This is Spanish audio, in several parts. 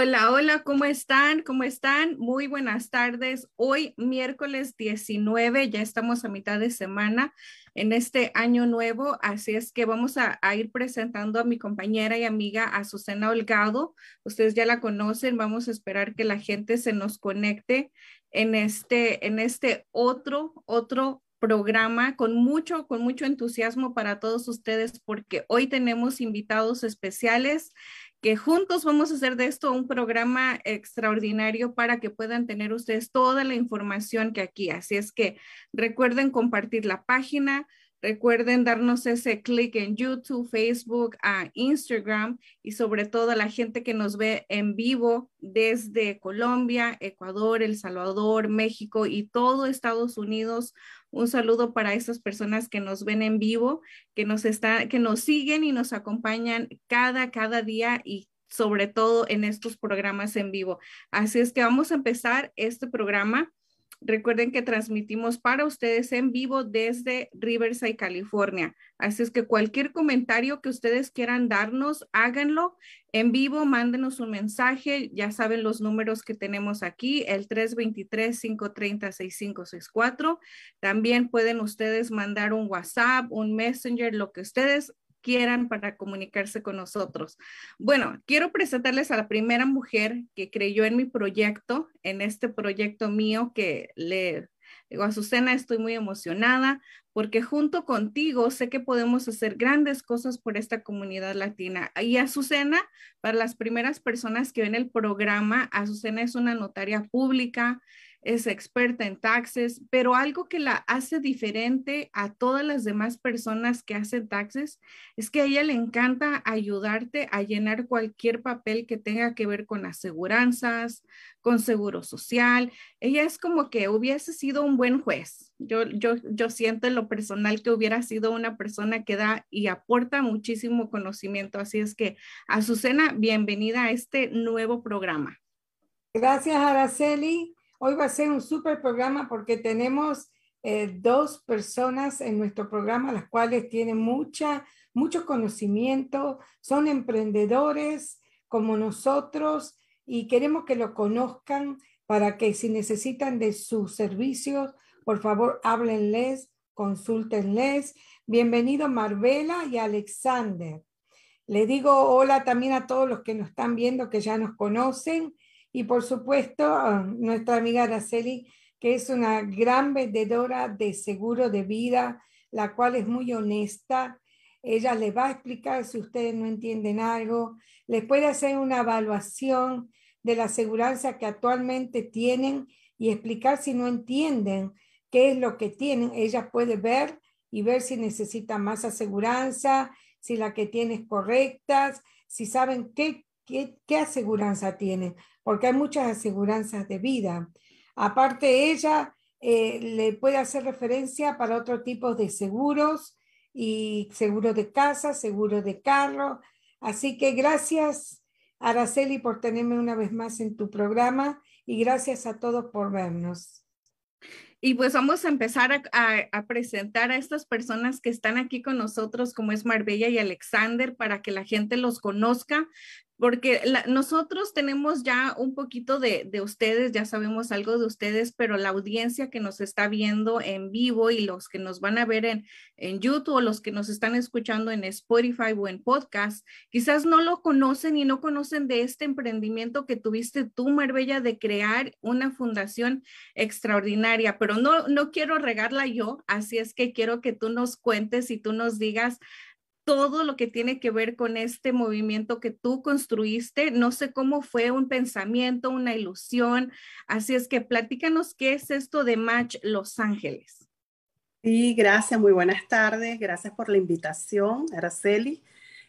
Hola, hola, ¿cómo están? ¿Cómo están? Muy buenas tardes. Hoy, miércoles 19, ya estamos a mitad de semana en este año nuevo, así es que vamos a, a, ir presentando a mi compañera y amiga Azucena Holgado. Ustedes ya la conocen, vamos a esperar que la gente se nos conecte en este, en este otro, otro programa con mucho, con mucho entusiasmo para todos ustedes porque hoy tenemos invitados especiales que juntos vamos a hacer de esto un programa extraordinario para que puedan tener ustedes toda la información que aquí. Así es que recuerden compartir la página, recuerden darnos ese clic en YouTube, Facebook, a Instagram y sobre todo a la gente que nos ve en vivo desde Colombia, Ecuador, El Salvador, México y todo Estados Unidos. Un saludo para esas personas que nos ven en vivo, que nos está, que nos siguen y nos acompañan cada, cada día y sobre todo en estos programas en vivo. Así es que vamos a empezar este programa Recuerden que transmitimos para ustedes en vivo desde Riverside, California. Así es que cualquier comentario que ustedes quieran darnos, háganlo en vivo, mándenos un mensaje. Ya saben los números que tenemos aquí, el 323-530-6564. También pueden ustedes mandar un WhatsApp, un Messenger, lo que ustedes quieran para comunicarse con nosotros. Bueno, quiero presentarles a la primera mujer que creyó en mi proyecto, en este proyecto mío que le digo, Azucena, estoy muy emocionada porque junto contigo sé que podemos hacer grandes cosas por esta comunidad latina. Y Azucena, para las primeras personas que ven el programa, Azucena es una notaria pública, es experta en taxes, pero algo que la hace diferente a todas las demás personas que hacen taxes es que a ella le encanta ayudarte a llenar cualquier papel que tenga que ver con aseguranzas, con seguro social. Ella es como que hubiese sido un buen juez. Yo, yo, yo siento en lo personal que hubiera sido una persona que da y aporta muchísimo conocimiento. Así es que, Azucena, bienvenida a este nuevo programa. Gracias, Araceli. Hoy va a ser un súper programa porque tenemos eh, dos personas en nuestro programa, las cuales tienen mucha, mucho conocimiento, son emprendedores como nosotros y queremos que lo conozcan para que si necesitan de sus servicios, por favor, háblenles, consúltenles. Bienvenido Marvela y Alexander. Le digo hola también a todos los que nos están viendo, que ya nos conocen y por supuesto, nuestra amiga Araceli que es una gran vendedora de seguro de vida, la cual es muy honesta. Ella les va a explicar si ustedes no entienden algo, les puede hacer una evaluación de la aseguranza que actualmente tienen y explicar si no entienden qué es lo que tienen. Ella puede ver y ver si necesita más aseguranza, si la que tiene es correcta, si saben qué, qué, qué aseguranza tienen, porque hay muchas aseguranzas de vida. Aparte, ella eh, le puede hacer referencia para otro tipo de seguros y seguro de casa, seguro de carro. Así que gracias, Araceli, por tenerme una vez más en tu programa y gracias a todos por vernos. Y pues vamos a empezar a, presentar a estas personas que están aquí con nosotros, como es Marbella y Alexander, para que la gente los conozca porque nosotros tenemos ya un poquito de, ustedes, ya sabemos algo de ustedes, pero la audiencia que nos está viendo en vivo y los que nos van a ver en, en YouTube o los que nos están escuchando en Spotify o en podcast, quizás no lo conocen y no conocen de este emprendimiento que tuviste tú, Marbella, de crear una fundación extraordinaria, pero no, no quiero regarla yo, así es que quiero que tú nos cuentes y tú nos digas todo lo que tiene que ver con este movimiento que tú construiste. No sé cómo fue un pensamiento, una ilusión. Así es que platícanos qué es esto de Match Los Ángeles. Sí, gracias, muy buenas tardes. Gracias por la invitación, Araceli.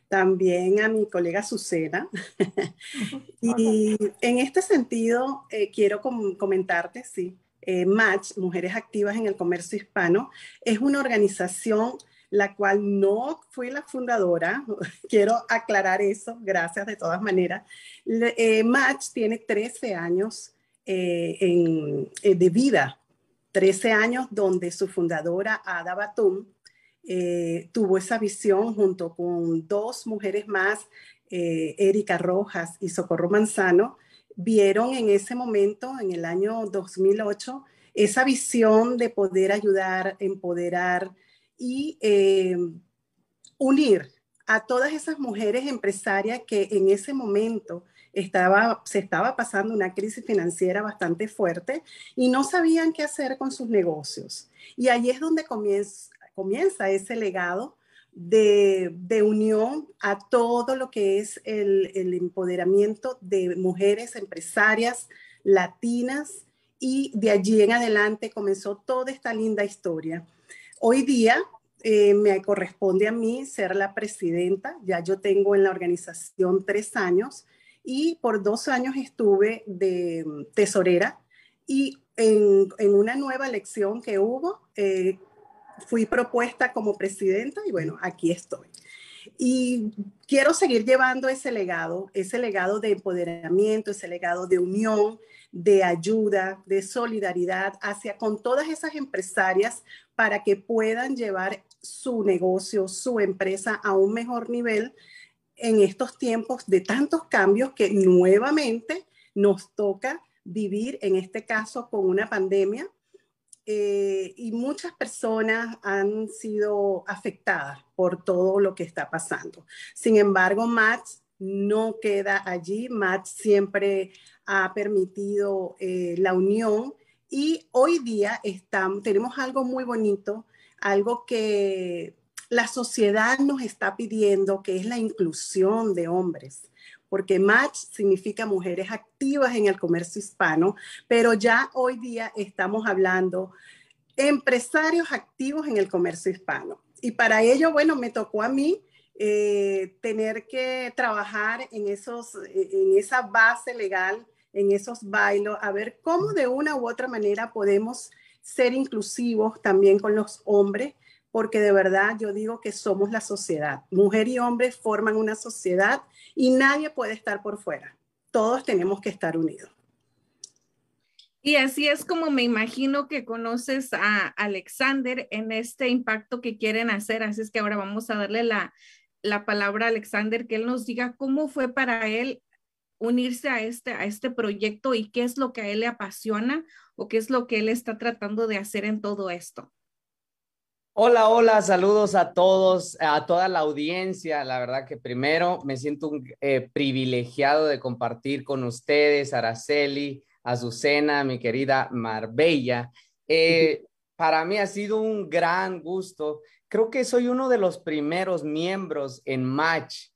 También a mi colega Susana. y en este sentido, eh, quiero comentarte, sí, eh, Match, Mujeres Activas en el Comercio Hispano, es una organización la cual no fui la fundadora. Quiero aclarar eso, gracias de todas maneras. Eh, Match tiene 13 años eh, eh, de vida, 13 años donde su fundadora, Ada Batum, tuvo esa visión junto con dos mujeres más, Erika Rojas y Socorro Manzano, vieron en ese momento, en el año 2008, esa visión de poder ayudar, empoderar, y eh, unir a todas esas mujeres empresarias que en ese momento estaba, se estaba pasando una crisis financiera bastante fuerte y no sabían qué hacer con sus negocios. Y ahí es donde comienza, comienza ese legado de, de, unión a todo lo que es el, el empoderamiento de mujeres empresarias latinas y de allí en adelante comenzó toda esta linda historia. Hoy día eh, me corresponde a mí ser la presidenta. Ya yo tengo en la organización tres años y por dos años estuve de mm, tesorera y en, una nueva elección que hubo, eh, fui propuesta como presidenta y bueno, aquí estoy. Y quiero seguir llevando ese legado, ese legado de empoderamiento, ese legado de unión, de ayuda, de solidaridad hacia con todas esas empresarias para que puedan llevar su negocio, su empresa a un mejor nivel en estos tiempos de tantos cambios que nuevamente nos toca vivir, en este caso con una pandemia, eh, y muchas personas han sido afectadas por todo lo que está pasando. Sin embargo, Max no queda allí. Max siempre ha permitido eh, la unión y hoy día tenemos algo muy bonito, algo que la sociedad nos está pidiendo, que es la inclusión de hombres porque match significa mujeres activas en el comercio hispano, pero ya hoy día estamos hablando empresarios activos en el comercio hispano. Y para ello, bueno, me tocó a mí eh, tener que trabajar en, esos, en esa base legal en esos bailos, a ver cómo de una u otra manera podemos ser inclusivos también con los hombres, porque de verdad yo digo que somos la sociedad. Mujer y hombre forman una sociedad y nadie puede estar por fuera. Todos tenemos que estar unidos. Y así es como me imagino que conoces a Alexander en este impacto que quieren hacer. Así es que ahora vamos a darle la, la palabra a Alexander, que él nos diga cómo fue para él unirse a este, a este proyecto y qué es lo que a él le apasiona o qué es lo que él está tratando de hacer en todo esto. Hola, hola, saludos a todos, a toda la audiencia. La verdad que primero me siento un, eh, privilegiado de compartir con ustedes, Araceli, Azucena, mi querida Marbella. Eh, para mí ha sido un gran gusto. Creo que soy uno de los primeros miembros en Match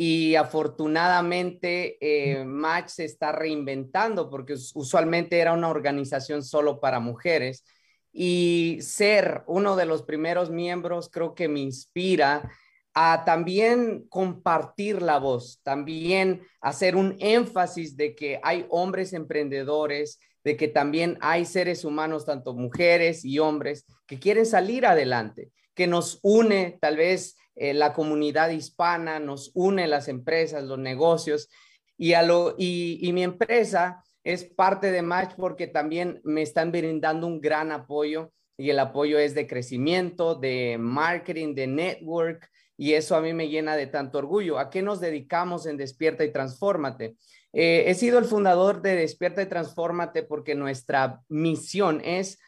y afortunadamente eh, Match se está reinventando porque usualmente era una organización solo para mujeres y ser uno de los primeros miembros creo que me inspira a también compartir la voz, también hacer un énfasis de que hay hombres emprendedores, de que también hay seres humanos, tanto mujeres y hombres, que quieren salir adelante, que nos une tal vez eh, la comunidad hispana, nos une las empresas, los negocios, y, a lo, y, mi empresa es parte de Match porque también me están brindando un gran apoyo y el apoyo es de crecimiento, de marketing, de network, y eso a mí me llena de tanto orgullo. ¿A qué nos dedicamos en Despierta y Transfórmate? Eh, he sido el fundador de Despierta y Transfórmate porque nuestra misión es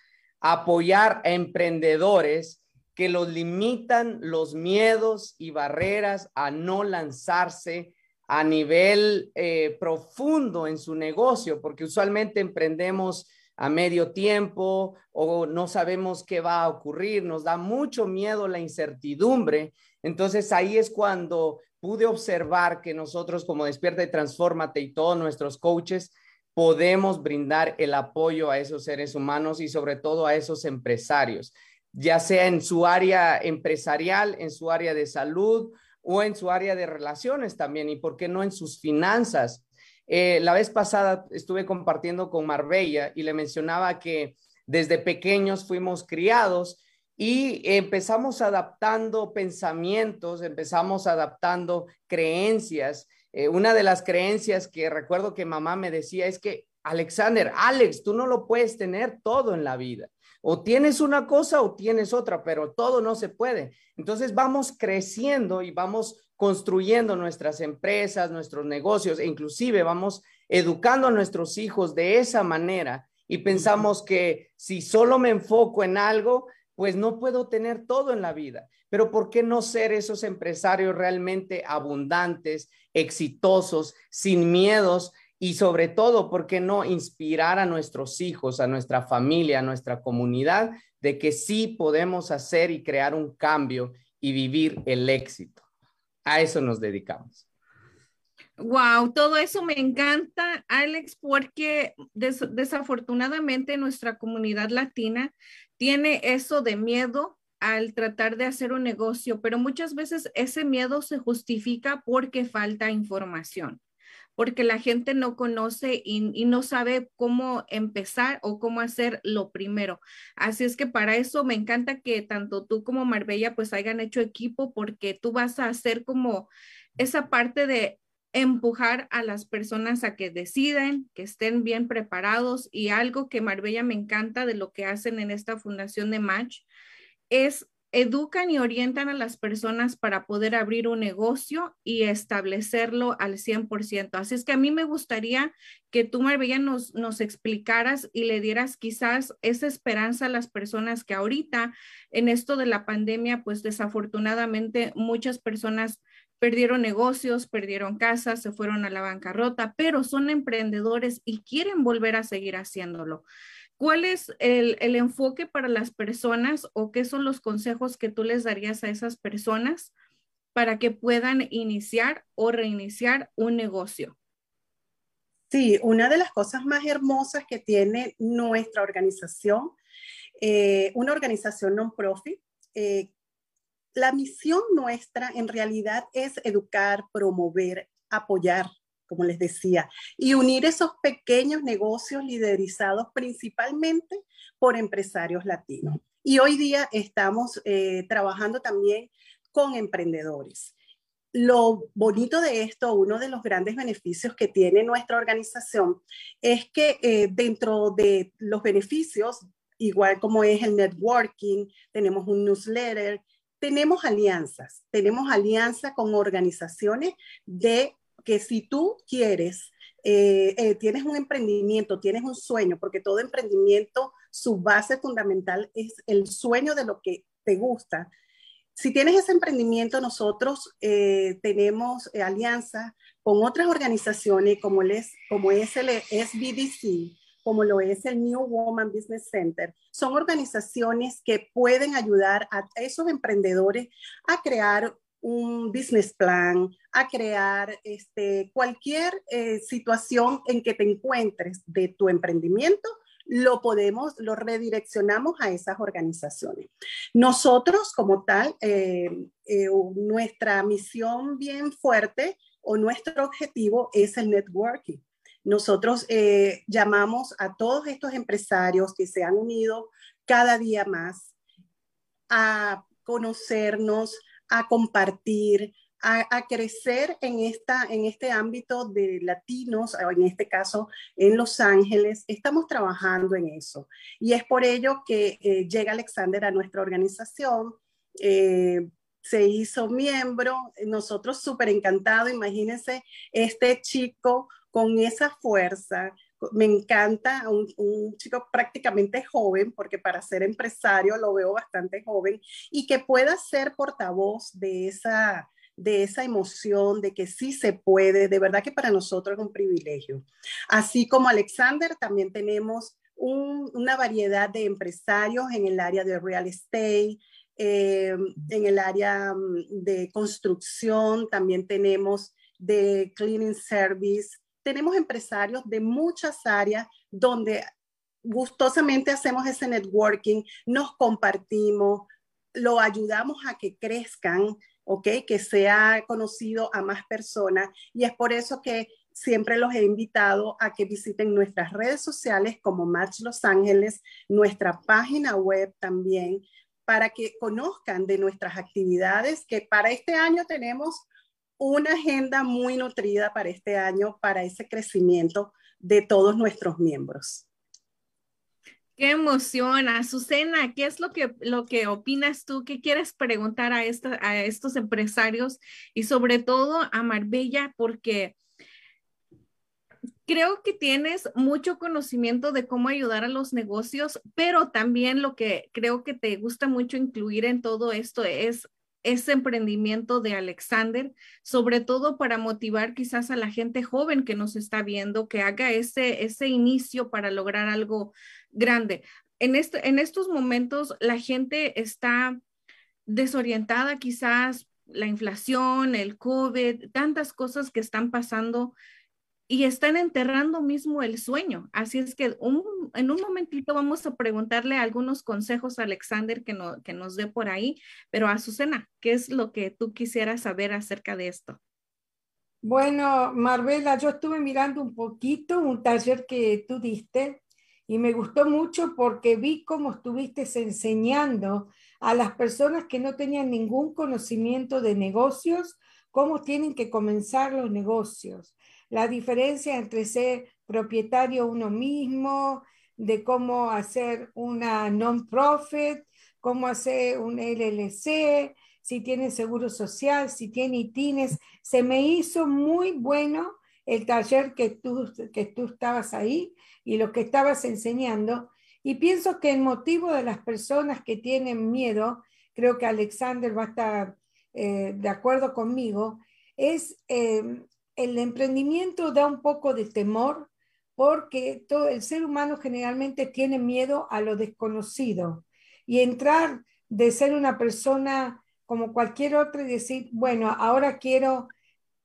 apoyar a emprendedores que los limitan los miedos y barreras a no lanzarse a nivel eh, profundo en su negocio, porque usualmente emprendemos a medio tiempo o no sabemos qué va a ocurrir, nos da mucho miedo la incertidumbre. Entonces ahí es cuando pude observar que nosotros como Despierta y Transfórmate y todos nuestros coaches podemos brindar el apoyo a esos seres humanos y sobre todo a esos empresarios, ya sea en su área empresarial, en su área de salud o en su área de relaciones también, y por qué no en sus finanzas. Eh, la vez pasada estuve compartiendo con Marbella y le mencionaba que desde pequeños fuimos criados y empezamos adaptando pensamientos, empezamos adaptando creencias. Eh, una de las creencias que recuerdo que mamá me decía es que, Alexander, Alex, tú no lo puedes tener todo en la vida. O tienes una cosa o tienes otra, pero todo no se puede. Entonces vamos creciendo y vamos construyendo nuestras empresas, nuestros negocios e inclusive vamos educando a nuestros hijos de esa manera y pensamos que si solo me enfoco en algo, pues no puedo tener todo en la vida. Pero ¿por qué no ser esos empresarios realmente abundantes, exitosos, sin miedos y sobre todo, ¿por qué no inspirar a nuestros hijos, a nuestra familia, a nuestra comunidad de que sí podemos hacer y crear un cambio y vivir el éxito? A eso nos dedicamos. Wow, todo eso me encanta, Alex, porque desafortunadamente nuestra comunidad latina tiene eso de miedo al tratar de hacer un negocio, pero muchas veces ese miedo se justifica porque falta información porque la gente no conoce y, no sabe cómo empezar o cómo hacer lo primero. Así es que para eso me encanta que tanto tú como Marbella pues hayan hecho equipo porque tú vas a hacer como esa parte de empujar a las personas a que deciden, que estén bien preparados y algo que Marbella me encanta de lo que hacen en esta fundación de Match es educan y orientan a las personas para poder abrir un negocio y establecerlo al 100%. Así es que a mí me gustaría que tú, Marbella, nos, nos explicaras y le dieras quizás esa esperanza a las personas que ahorita en esto de la pandemia, pues desafortunadamente muchas personas perdieron negocios, perdieron casas, se fueron a la bancarrota, pero son emprendedores y quieren volver a seguir haciéndolo. ¿Cuál es el, enfoque para las personas o qué son los consejos que tú les darías a esas personas para que puedan iniciar o reiniciar un negocio? Sí, una de las cosas más hermosas que tiene nuestra organización, eh, una organización non-profit, eh, la misión nuestra en realidad es educar, promover, apoyar como les decía, y unir esos pequeños negocios liderizados principalmente por empresarios latinos. Y hoy día estamos eh, trabajando también con emprendedores. Lo bonito de esto, uno de los grandes beneficios que tiene nuestra organización es que eh, dentro de los beneficios, igual como es el networking, tenemos un newsletter, tenemos alianzas, tenemos alianzas con organizaciones de que si tú quieres, eh, eh, tienes un emprendimiento, tienes un sueño, porque todo emprendimiento, su base fundamental es el sueño de lo que te gusta. Si tienes ese emprendimiento, nosotros eh, tenemos alianzas con otras organizaciones como, es, como es el SBDC, como lo es el New Woman Business Center, son organizaciones que pueden ayudar a esos emprendedores a crear un business plan, a crear este, cualquier eh, situación en que te encuentres de tu emprendimiento, lo podemos, lo redireccionamos a esas organizaciones. Nosotros como tal, eh, eh, nuestra misión bien fuerte o nuestro objetivo es el networking. Nosotros llamamos a todos estos empresarios que se han unido cada día más a conocernos, a compartir, a, crecer en, esta, en este ámbito de latinos, en este caso en Los Ángeles. Estamos trabajando en eso. Y es por ello que eh, llega Alexander a nuestra organización. Eh, se hizo miembro, nosotros súper encantados, imagínense este chico con esa fuerza, me encanta, un, un, chico prácticamente joven, porque para ser empresario lo veo bastante joven, y que pueda ser portavoz de esa, de esa emoción, de que sí se puede, de verdad que para nosotros es un privilegio. Así como Alexander, también tenemos una variedad de empresarios en el área de real estate, eh, en el área mm, de construcción, también tenemos de cleaning service, tenemos empresarios de muchas áreas donde gustosamente hacemos ese networking, nos compartimos, lo ayudamos a que crezcan, ¿ok? Que sea conocido a más personas y es por eso que siempre los he invitado a que visiten nuestras redes sociales como Match Los Ángeles, nuestra página web también, para que conozcan de nuestras actividades que para este año tenemos una agenda muy nutrida para este año, para ese crecimiento de todos nuestros miembros. Qué emoción, Azucena, ¿qué es lo que, lo que opinas tú? ¿Qué quieres preguntar a, a estos empresarios y sobre todo a Marbella? Porque creo que tienes mucho conocimiento de cómo ayudar a los negocios, pero también lo que creo que te gusta mucho incluir en todo esto es ese emprendimiento de Alexander, sobre todo para motivar quizás a la gente joven que nos está viendo, que haga ese, ese inicio para lograr algo grande. En, este, en estos momentos la gente está desorientada quizás, la inflación, el COVID, tantas cosas que están pasando y están enterrando mismo el sueño. Así es que en un momentito vamos a preguntarle algunos consejos a Alexander que, no, que nos dé por ahí, pero Azucena, ¿qué es lo que tú quisieras saber acerca de esto? Bueno, Marbella, yo estuve mirando un poquito un taller que tú diste y me gustó mucho porque vi cómo estuviste enseñando a las personas que no tenían ningún conocimiento de negocios, cómo tienen que comenzar los negocios la diferencia entre ser propietario uno mismo, de cómo hacer una non-profit, cómo hacer un LLC, si tiene seguro social, si tiene ITINES. Se me hizo muy bueno el taller que tú, que tú estabas ahí y lo que estabas enseñando. Y pienso que el motivo de las personas que tienen miedo, creo que Alexander va a estar eh, de acuerdo conmigo, es eh, el emprendimiento da un poco de temor porque todo el ser humano generalmente tiene miedo a lo desconocido y entrar de ser una persona como cualquier otra y decir, bueno, ahora quiero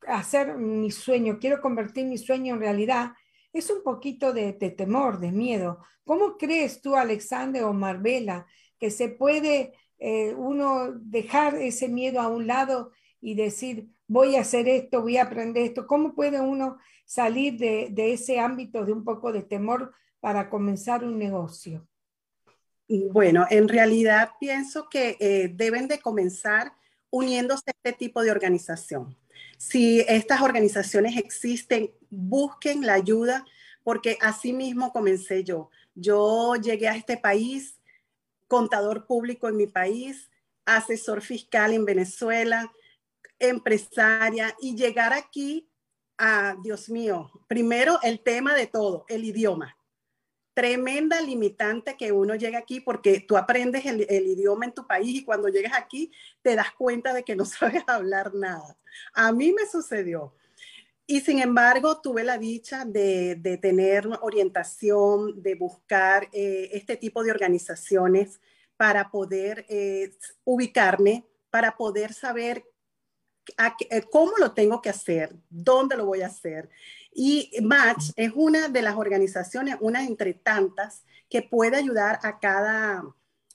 hacer mi sueño, quiero convertir mi sueño en realidad, es un poquito de, temor, de miedo. ¿Cómo crees tú, Alexander o Marbella, que se puede eh, uno dejar ese miedo a un lado y decir, voy a hacer esto, voy a aprender esto. ¿Cómo puede uno salir de, ese ámbito de un poco de temor para comenzar un negocio? Bueno, en realidad pienso que eh, deben de comenzar uniéndose a este tipo de organización. Si estas organizaciones existen, busquen la ayuda, porque así mismo comencé yo. Yo llegué a este país, contador público en mi país, asesor fiscal en Venezuela, empresaria y llegar aquí a, Dios mío, primero el tema de todo, el idioma. tremenda limitante que uno llega aquí porque tú aprendes el, idioma en tu país y cuando llegas aquí te das cuenta de que no sabes hablar nada. A mí me sucedió. Y sin embargo, tuve la dicha de, tener orientación, de buscar eh, este tipo de organizaciones para poder eh, ubicarme, para poder saber cómo lo tengo que hacer, dónde lo voy a hacer. Y Match es una de las organizaciones, una entre tantas, que puede ayudar a cada,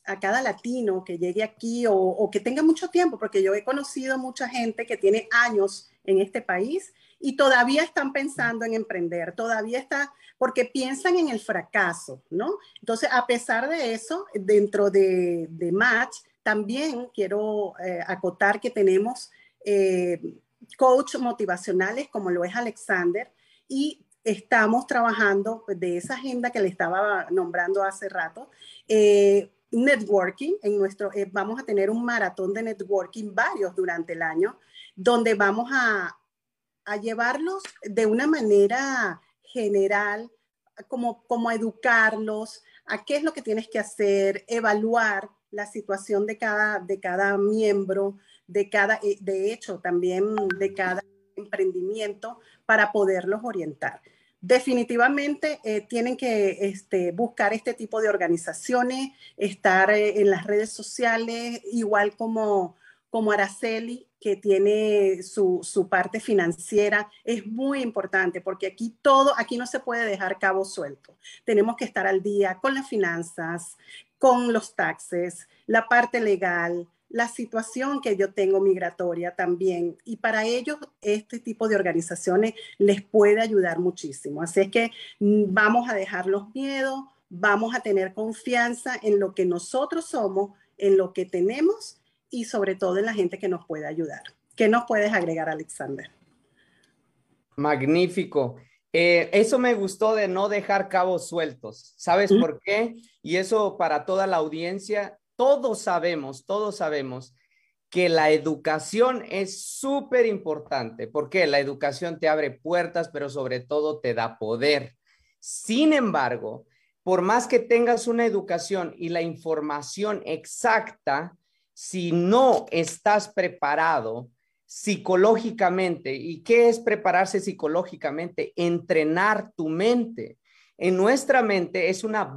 a cada latino que llegue aquí o, que tenga mucho tiempo, porque yo he conocido mucha gente que tiene años en este país y todavía están pensando en emprender, todavía está, porque piensan en el fracaso, ¿no? Entonces, a pesar de eso, dentro de, de Match, también quiero eh, acotar que tenemos eh, coach motivacionales como lo es Alexander, y estamos trabajando de esa agenda que le estaba nombrando hace rato. Eh, networking, en nuestro, eh, vamos a tener un maratón de networking, varios durante el año, donde vamos a, a llevarlos de una manera general, como, como educarlos, a qué es lo que tienes que hacer, evaluar la situación de cada, de cada miembro, de cada, eh, de hecho, también de cada emprendimiento para poderlos orientar. Definitivamente eh, tienen que este, buscar este tipo de organizaciones, estar eh, en las redes sociales, igual como, como Araceli, que tiene su, su, parte financiera, es muy importante porque aquí todo, aquí no se puede dejar cabo suelto. Tenemos que estar al día con las finanzas, con los taxes, la parte legal, la situación que yo tengo migratoria también. Y para ellos, este tipo de organizaciones les puede ayudar muchísimo. Así es que mm, vamos a dejar los miedos, vamos a tener confianza en lo que nosotros somos, en lo que tenemos y sobre todo en la gente que nos puede ayudar. ¿Qué nos puedes agregar, Alexander? Magnífico. Eh, eso me gustó de no dejar cabos sueltos. ¿Sabes por qué? Y eso para toda la audiencia, todos sabemos, todos sabemos que la educación es súper importante, porque la educación te abre puertas, pero sobre todo te da poder. Sin embargo, por más que tengas una educación y la información exacta, si no estás preparado psicológicamente, ¿y qué es prepararse psicológicamente? Entrenar tu mente. En nuestra mente es una,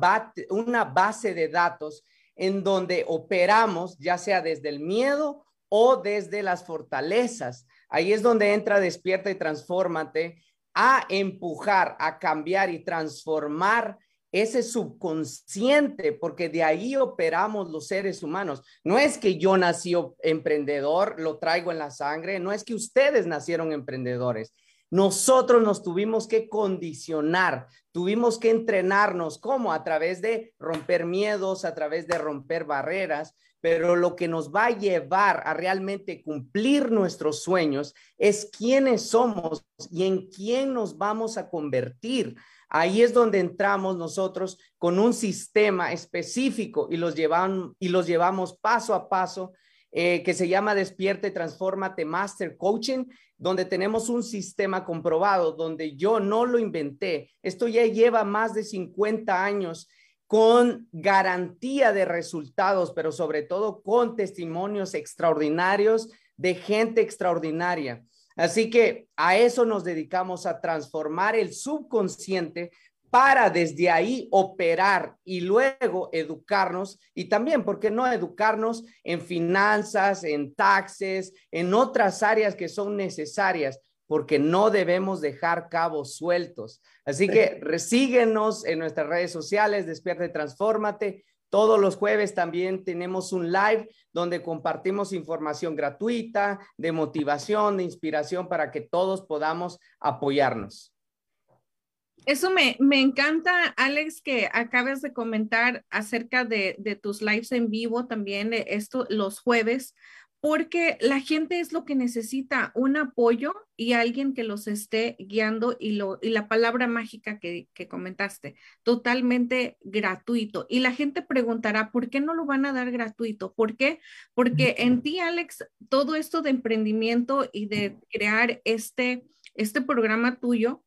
una base de datos en donde operamos, ya sea desde el miedo o desde las fortalezas. Ahí es donde entra despierta y transfórmate a empujar, a cambiar y transformar ese subconsciente, porque de ahí operamos los seres humanos. No es que yo nací emprendedor, lo traigo en la sangre, no es que ustedes nacieron emprendedores, nosotros nos tuvimos que condicionar, tuvimos que entrenarnos, como a través de romper miedos, a través de romper barreras, pero lo que nos va a llevar a realmente cumplir nuestros sueños es quiénes somos y en quién nos vamos a convertir. Ahí es donde entramos nosotros con un sistema específico y los, llevan, y los llevamos paso a paso eh, que se llama Despierte, Transfórmate Master Coaching, donde tenemos un sistema comprobado, donde yo no lo inventé. Esto ya lleva más de 50 años con garantía de resultados, pero sobre todo con testimonios extraordinarios de gente extraordinaria. Así que a eso nos dedicamos, a transformar el subconsciente para desde ahí operar y luego educarnos y también, ¿por qué no educarnos en finanzas, en taxes, en otras áreas que son necesarias? Porque no debemos dejar cabos sueltos. Así que resíguenos en nuestras redes sociales, Despierte Transfórmate. Todos los jueves también tenemos un live donde compartimos información gratuita, de motivación, de inspiración para que todos podamos apoyarnos. Eso me, encanta, Alex, que acabas de comentar acerca de, tus lives en vivo también, esto los jueves, porque la gente es lo que necesita, un apoyo y alguien que los esté guiando y, lo, y la palabra mágica que, que comentaste, totalmente gratuito. Y la gente preguntará, ¿por qué no lo van a dar gratuito? ¿Por qué? Porque en ti, Alex, todo esto de emprendimiento y de crear este, este programa tuyo,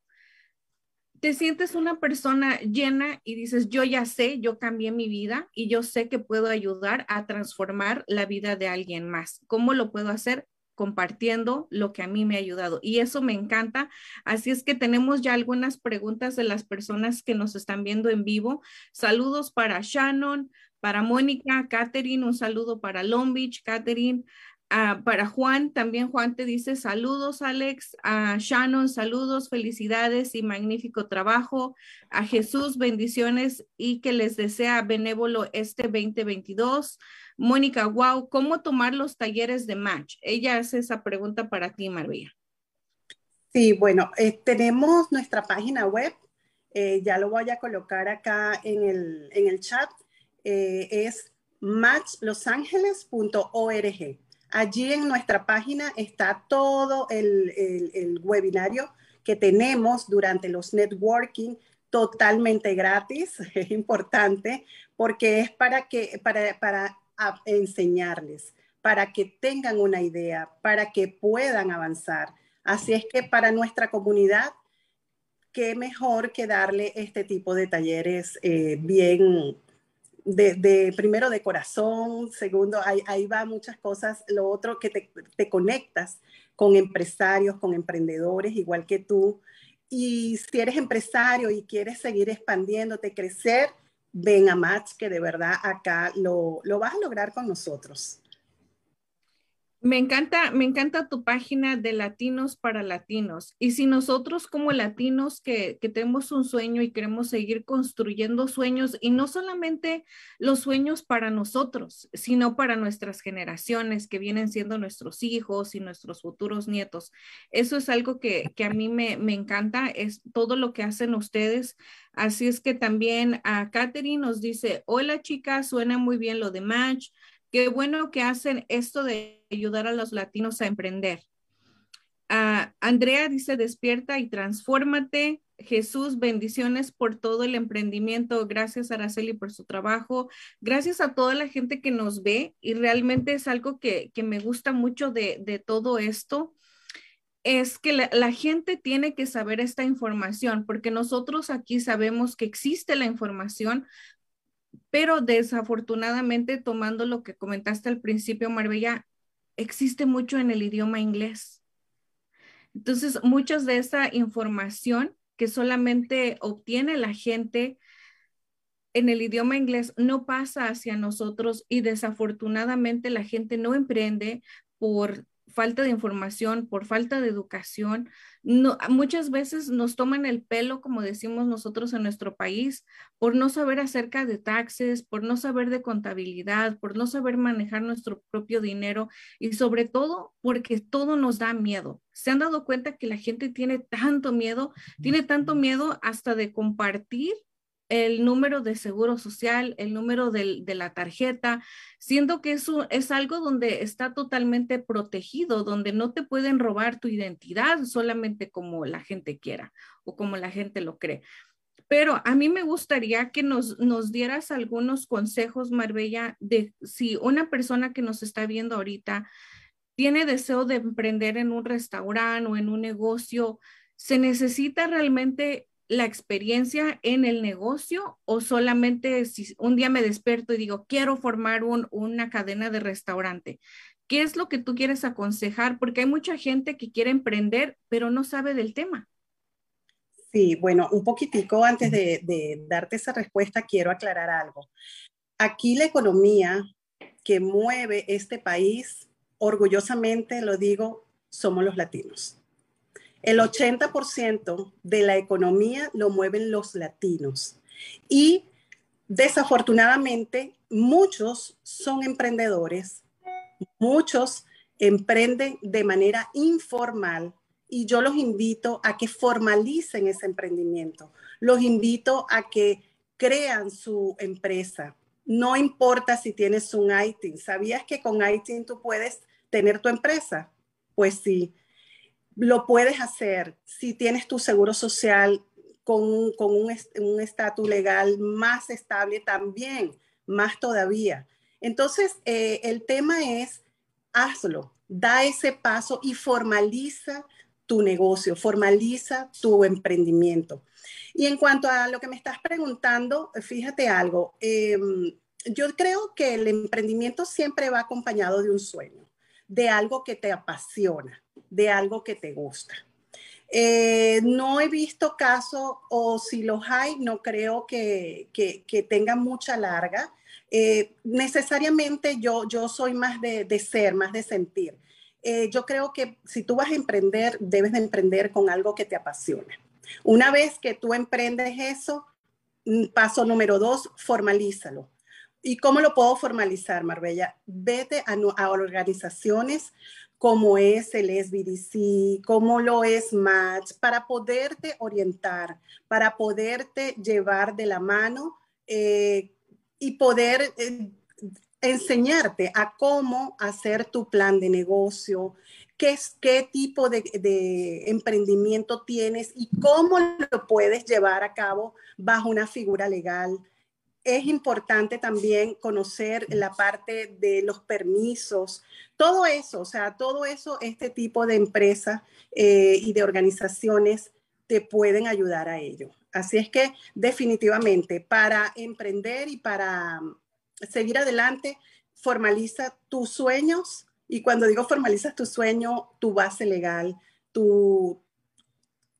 te sientes una persona llena y dices, yo ya sé, yo cambié mi vida y yo sé que puedo ayudar a transformar la vida de alguien más. ¿Cómo lo puedo hacer? compartiendo lo que a mí me ha ayudado. Y eso me encanta. Así es que tenemos ya algunas preguntas de las personas que nos están viendo en vivo. Saludos para Shannon, para Mónica, Catherine, un saludo para Long Beach, Catherine, Ah, para Juan, también Juan te dice saludos, Alex. A Shannon, saludos, felicidades y magnífico trabajo. A Jesús, bendiciones y que les desea benévolo este 2022. Mónica, wow, ¿cómo tomar los talleres de match? Ella hace esa pregunta para ti, María. Sí, bueno, eh, tenemos nuestra página web. Eh, ya lo voy a colocar acá en el, en el chat. Eh, es matchlosangeles.org. Allí en nuestra página está todo el, webinario que tenemos durante los networking totalmente gratis. Es importante porque es para, que, para, para enseñarles, para que tengan una idea, para que puedan avanzar. Así es que para nuestra comunidad, qué mejor que darle este tipo de talleres eh, bien, de, primero de corazón, segundo, ahí, va muchas cosas, lo otro que te, conectas con empresarios, con emprendedores igual que tú. Y si eres empresario y quieres seguir expandiéndote, crecer, ven a Match, que de verdad acá lo, lo vas a lograr con nosotros. Me encanta, me encanta tu página de latinos para latinos. Y si nosotros como latinos que, que, tenemos un sueño y queremos seguir construyendo sueños, y no solamente los sueños para nosotros, sino para nuestras generaciones que vienen siendo nuestros hijos y nuestros futuros nietos, eso es algo que, que a mí me, me, encanta, es todo lo que hacen ustedes. Así es que también a Katherine nos dice, hola chicas, suena muy bien lo de Match. Qué bueno que hacen esto de ayudar a los latinos a emprender. Ah, Andrea dice, despierta y transfórmate. Jesús, bendiciones por todo el emprendimiento. Gracias, Araceli, por su trabajo. Gracias a toda la gente que nos ve y realmente es algo que, me gusta mucho de, todo esto. Es que la, gente tiene que saber esta información porque nosotros aquí sabemos que existe la información, pero desafortunadamente, tomando lo que comentaste al principio, Marbella, existe mucho en el idioma inglés. Entonces, muchas de esa información que solamente obtiene la gente en el idioma inglés no pasa hacia nosotros y desafortunadamente la gente no emprende por falta de información, por falta de educación. No, muchas veces nos toman el pelo, como decimos nosotros en nuestro país, por no saber acerca de taxes, por no saber de contabilidad, por no saber manejar nuestro propio dinero y sobre todo porque todo nos da miedo. Se han dado cuenta que la gente tiene tanto miedo, tiene tanto miedo hasta de compartir el número de seguro social, el número de la tarjeta, siendo que eso es algo donde está totalmente protegido, donde no te pueden robar tu identidad solamente como la gente quiera o como la gente lo cree. Pero a mí me gustaría que nos, nos dieras algunos consejos, Marbella, de si una persona que nos está viendo ahorita tiene deseo de emprender en un restaurante o en un negocio, se necesita realmente la experiencia en el negocio o solamente si un día me despierto y digo, quiero formar una cadena de restaurante? ¿Qué es lo que tú quieres aconsejar? Porque hay mucha gente que quiere emprender, pero no sabe del tema. Sí, bueno, un poquitico antes de, de darte esa respuesta, quiero aclarar algo. Aquí la economía que mueve este país, orgullosamente lo digo, somos los latinos. El 80% de la economía lo mueven los latinos. Y desafortunadamente, muchos son emprendedores, muchos emprenden de manera informal y yo los invito a que formalicen ese emprendimiento. Los invito a que crean su empresa. No importa si tienes un ITIN. ¿Sabías que con ITIN tú puedes tener tu empresa? Pues sí lo puedes hacer si tienes tu seguro social con, un estatus legal más estable también, más todavía. Entonces, eh, el tema es, hazlo, da ese paso y formaliza tu negocio, formaliza tu emprendimiento. Y en cuanto a lo que me estás preguntando, fíjate algo, em, yo creo que el emprendimiento siempre va acompañado de un sueño, de algo que te apasiona, de algo que te gusta. Eh, no he visto caso, o si los hay, no creo que, que, tengan mucha larga. Eh, necesariamente yo, yo soy más de, de ser, más de sentir. Eh, yo creo que si tú vas a emprender, debes de emprender con algo que te apasione. Una vez que tú emprendes eso, mm, paso número dos, formalízalo. ¿Y cómo lo puedo formalizar, Marbella? Vete a, a organizaciones como es el SBDC, como lo es Match, para poderte orientar, para poderte llevar de la mano eh, y poder eh, enseñarte a cómo hacer tu plan de negocio, qué, qué tipo de, emprendimiento tienes y cómo lo puedes llevar a cabo bajo una figura legal. Es importante también conocer la parte de los permisos, todo eso, o sea, todo eso, este tipo de empresas eh, y de organizaciones te pueden ayudar a ello. Así es que definitivamente para emprender y para seguir adelante, formaliza tus sueños y cuando digo formalizas tu sueño, tu base legal, tu,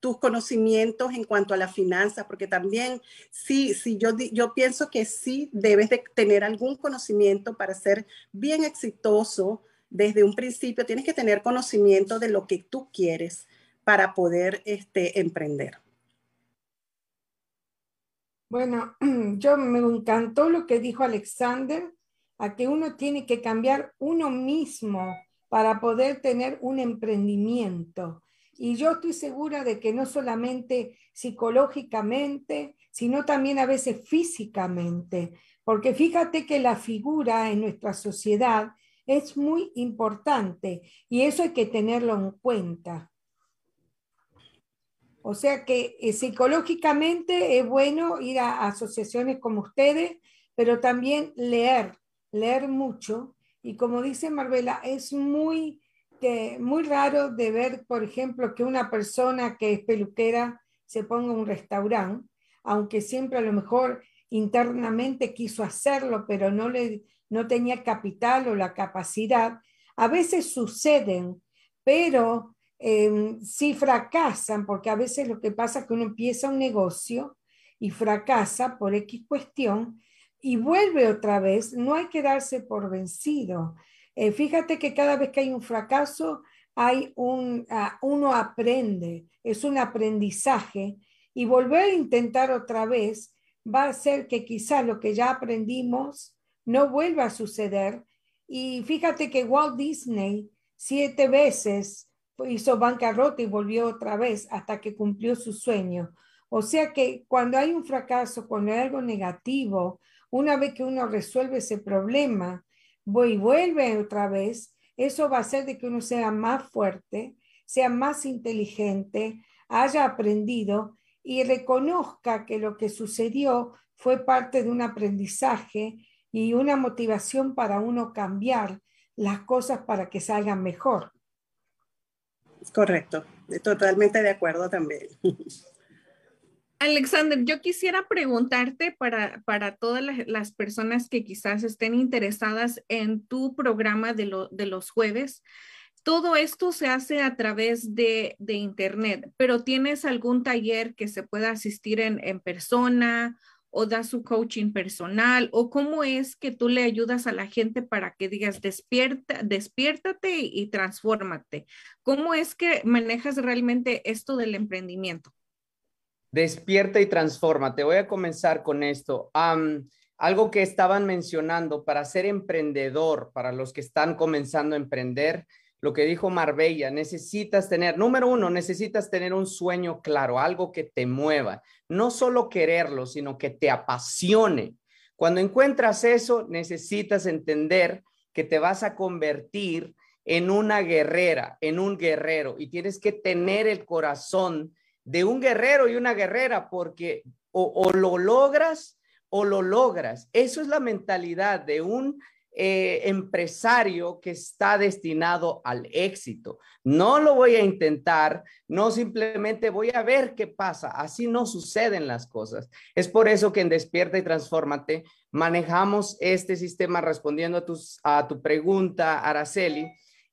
tus conocimientos en cuanto a la finanza, porque también sí, sí, yo, yo pienso que sí debes de tener algún conocimiento para ser bien exitoso desde un principio. Tienes que tener conocimiento de lo que tú quieres para poder este, emprender. Bueno, yo me encantó lo que dijo Alexander, a que uno tiene que cambiar uno mismo para poder tener un emprendimiento. Y yo estoy segura de que no solamente psicológicamente, sino también a veces físicamente, porque fíjate que la figura en nuestra sociedad es muy importante y eso hay que tenerlo en cuenta. O sea que eh, psicológicamente es bueno ir a, asociaciones como ustedes, pero también leer, leer mucho. Y como dice Marbella, es muy, muy raro de ver, por ejemplo, que una persona que es peluquera se ponga un restaurante, aunque siempre a lo mejor internamente quiso hacerlo, pero no, le, no tenía capital o la capacidad. A veces suceden, pero eh, si fracasan, porque a veces lo que pasa es que uno empieza un negocio y fracasa por X cuestión y vuelve otra vez, no hay que darse por vencido. Eh, fíjate que cada vez que hay un fracaso, hay un, ah, uno aprende, es un aprendizaje y volver a intentar otra vez va a hacer que quizá lo que ya aprendimos no vuelva a suceder. Y fíjate que Walt Disney siete veces hizo bancarrota y volvió otra vez hasta que cumplió su sueño. O sea que cuando hay un fracaso, cuando hay algo negativo, una vez que uno resuelve ese problema y vuelve otra vez, eso va a hacer de que uno sea más fuerte, sea más inteligente, haya aprendido y reconozca que lo que sucedió fue parte de un aprendizaje y una motivación para uno cambiar las cosas para que salgan mejor. Correcto, totalmente de acuerdo también. Alexander, yo quisiera preguntarte para, para todas las, personas que quizás estén interesadas en tu programa de, de los jueves. Todo esto se hace a través de, de, Internet, pero ¿tienes algún taller que se pueda asistir en, en persona o da su coaching personal o cómo es que tú le ayudas a la gente para que digas despierta, despiértate y, transfórmate. ¿Cómo es que manejas realmente esto del emprendimiento? Despierta y transfórmate. Voy a comenzar con esto. algo que estaban mencionando para ser emprendedor, para los que están comenzando a emprender, lo que dijo Marbella, necesitas tener, número uno, necesitas tener un sueño claro, algo que te mueva, no solo quererlo, sino que te apasione. Cuando encuentras eso, necesitas entender que te vas a convertir en una guerrera, en un guerrero, y tienes que tener el corazón de un guerrero y una guerrera, porque o, lo logras o lo logras. Eso es la mentalidad de un eh, empresario que está destinado al éxito. No lo voy a intentar, no simplemente voy a ver qué pasa. Así no suceden las cosas. Es por eso que en Despierta y Transfórmate manejamos este sistema respondiendo a, tus, a tu pregunta, Araceli.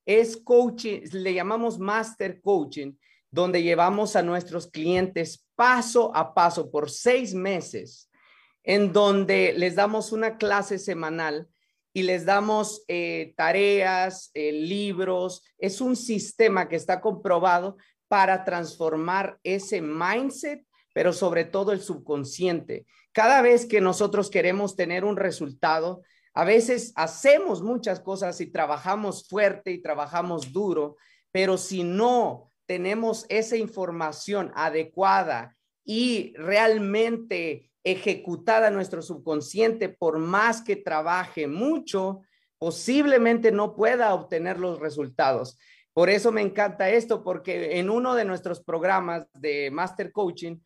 Es coaching, le llamamos Master Coaching, donde llevamos a nuestros clientes paso a paso por seis meses, en donde les damos una clase semanal y les damos eh, tareas, eh, libros. Es un sistema que está comprobado para transformar ese mindset, pero sobre todo el subconsciente. Cada vez que nosotros queremos tener un resultado, a veces hacemos muchas cosas y trabajamos fuerte y trabajamos duro, pero si no tenemos esa información adecuada y realmente ejecutada nuestro subconsciente, por más que trabaje mucho, posiblemente no pueda obtener los resultados. Por eso me encanta esto, porque en uno de nuestros programas de Master Coaching,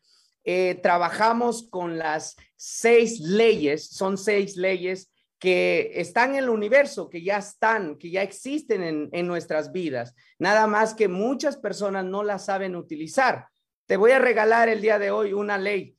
eh, trabajamos con las seis leyes, son seis leyes que están en el universo, que ya están, que ya existen en, en nuestras vidas. Nada más que muchas personas no las saben utilizar. Te voy a regalar el día de hoy una ley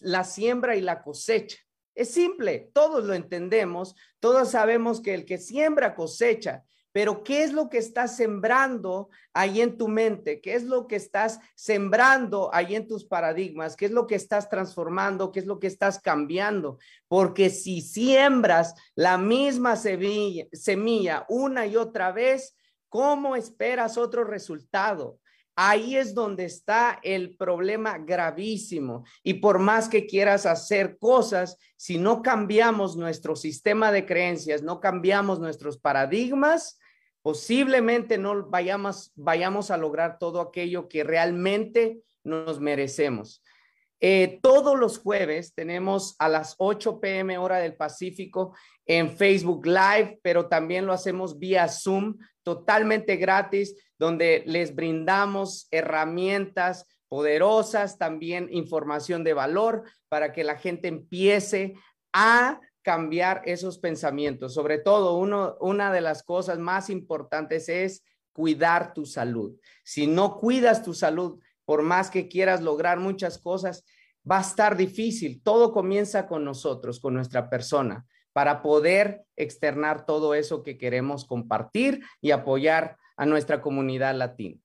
la siembra y la cosecha. Es simple, todos lo entendemos, todos sabemos que el que siembra cosecha, pero ¿qué es lo que estás sembrando ahí en tu mente? ¿Qué es lo que estás sembrando ahí en tus paradigmas? ¿Qué es lo que estás transformando? ¿Qué es lo que estás cambiando? Porque si siembras la misma semilla, una y otra vez, ¿cómo esperas otro resultado? Ahí es donde está el problema gravísimo. Y por más que quieras hacer cosas, si no cambiamos nuestro sistema de creencias, no cambiamos nuestros paradigmas, posiblemente no vayamos, vayamos a lograr todo aquello que realmente nos merecemos. Eh, todos los jueves tenemos a las 8 pm hora del Pacífico en Facebook Live, pero también lo hacemos vía Zoom, totalmente gratis donde les brindamos herramientas poderosas, también información de valor para que la gente empiece a cambiar esos pensamientos. Sobre todo, uno, una de las cosas más importantes es cuidar tu salud. Si no cuidas tu salud, por más que quieras lograr muchas cosas, va a estar difícil. Todo comienza con nosotros, con nuestra persona, para poder externar todo eso que queremos compartir y apoyar a nuestra comunidad latina.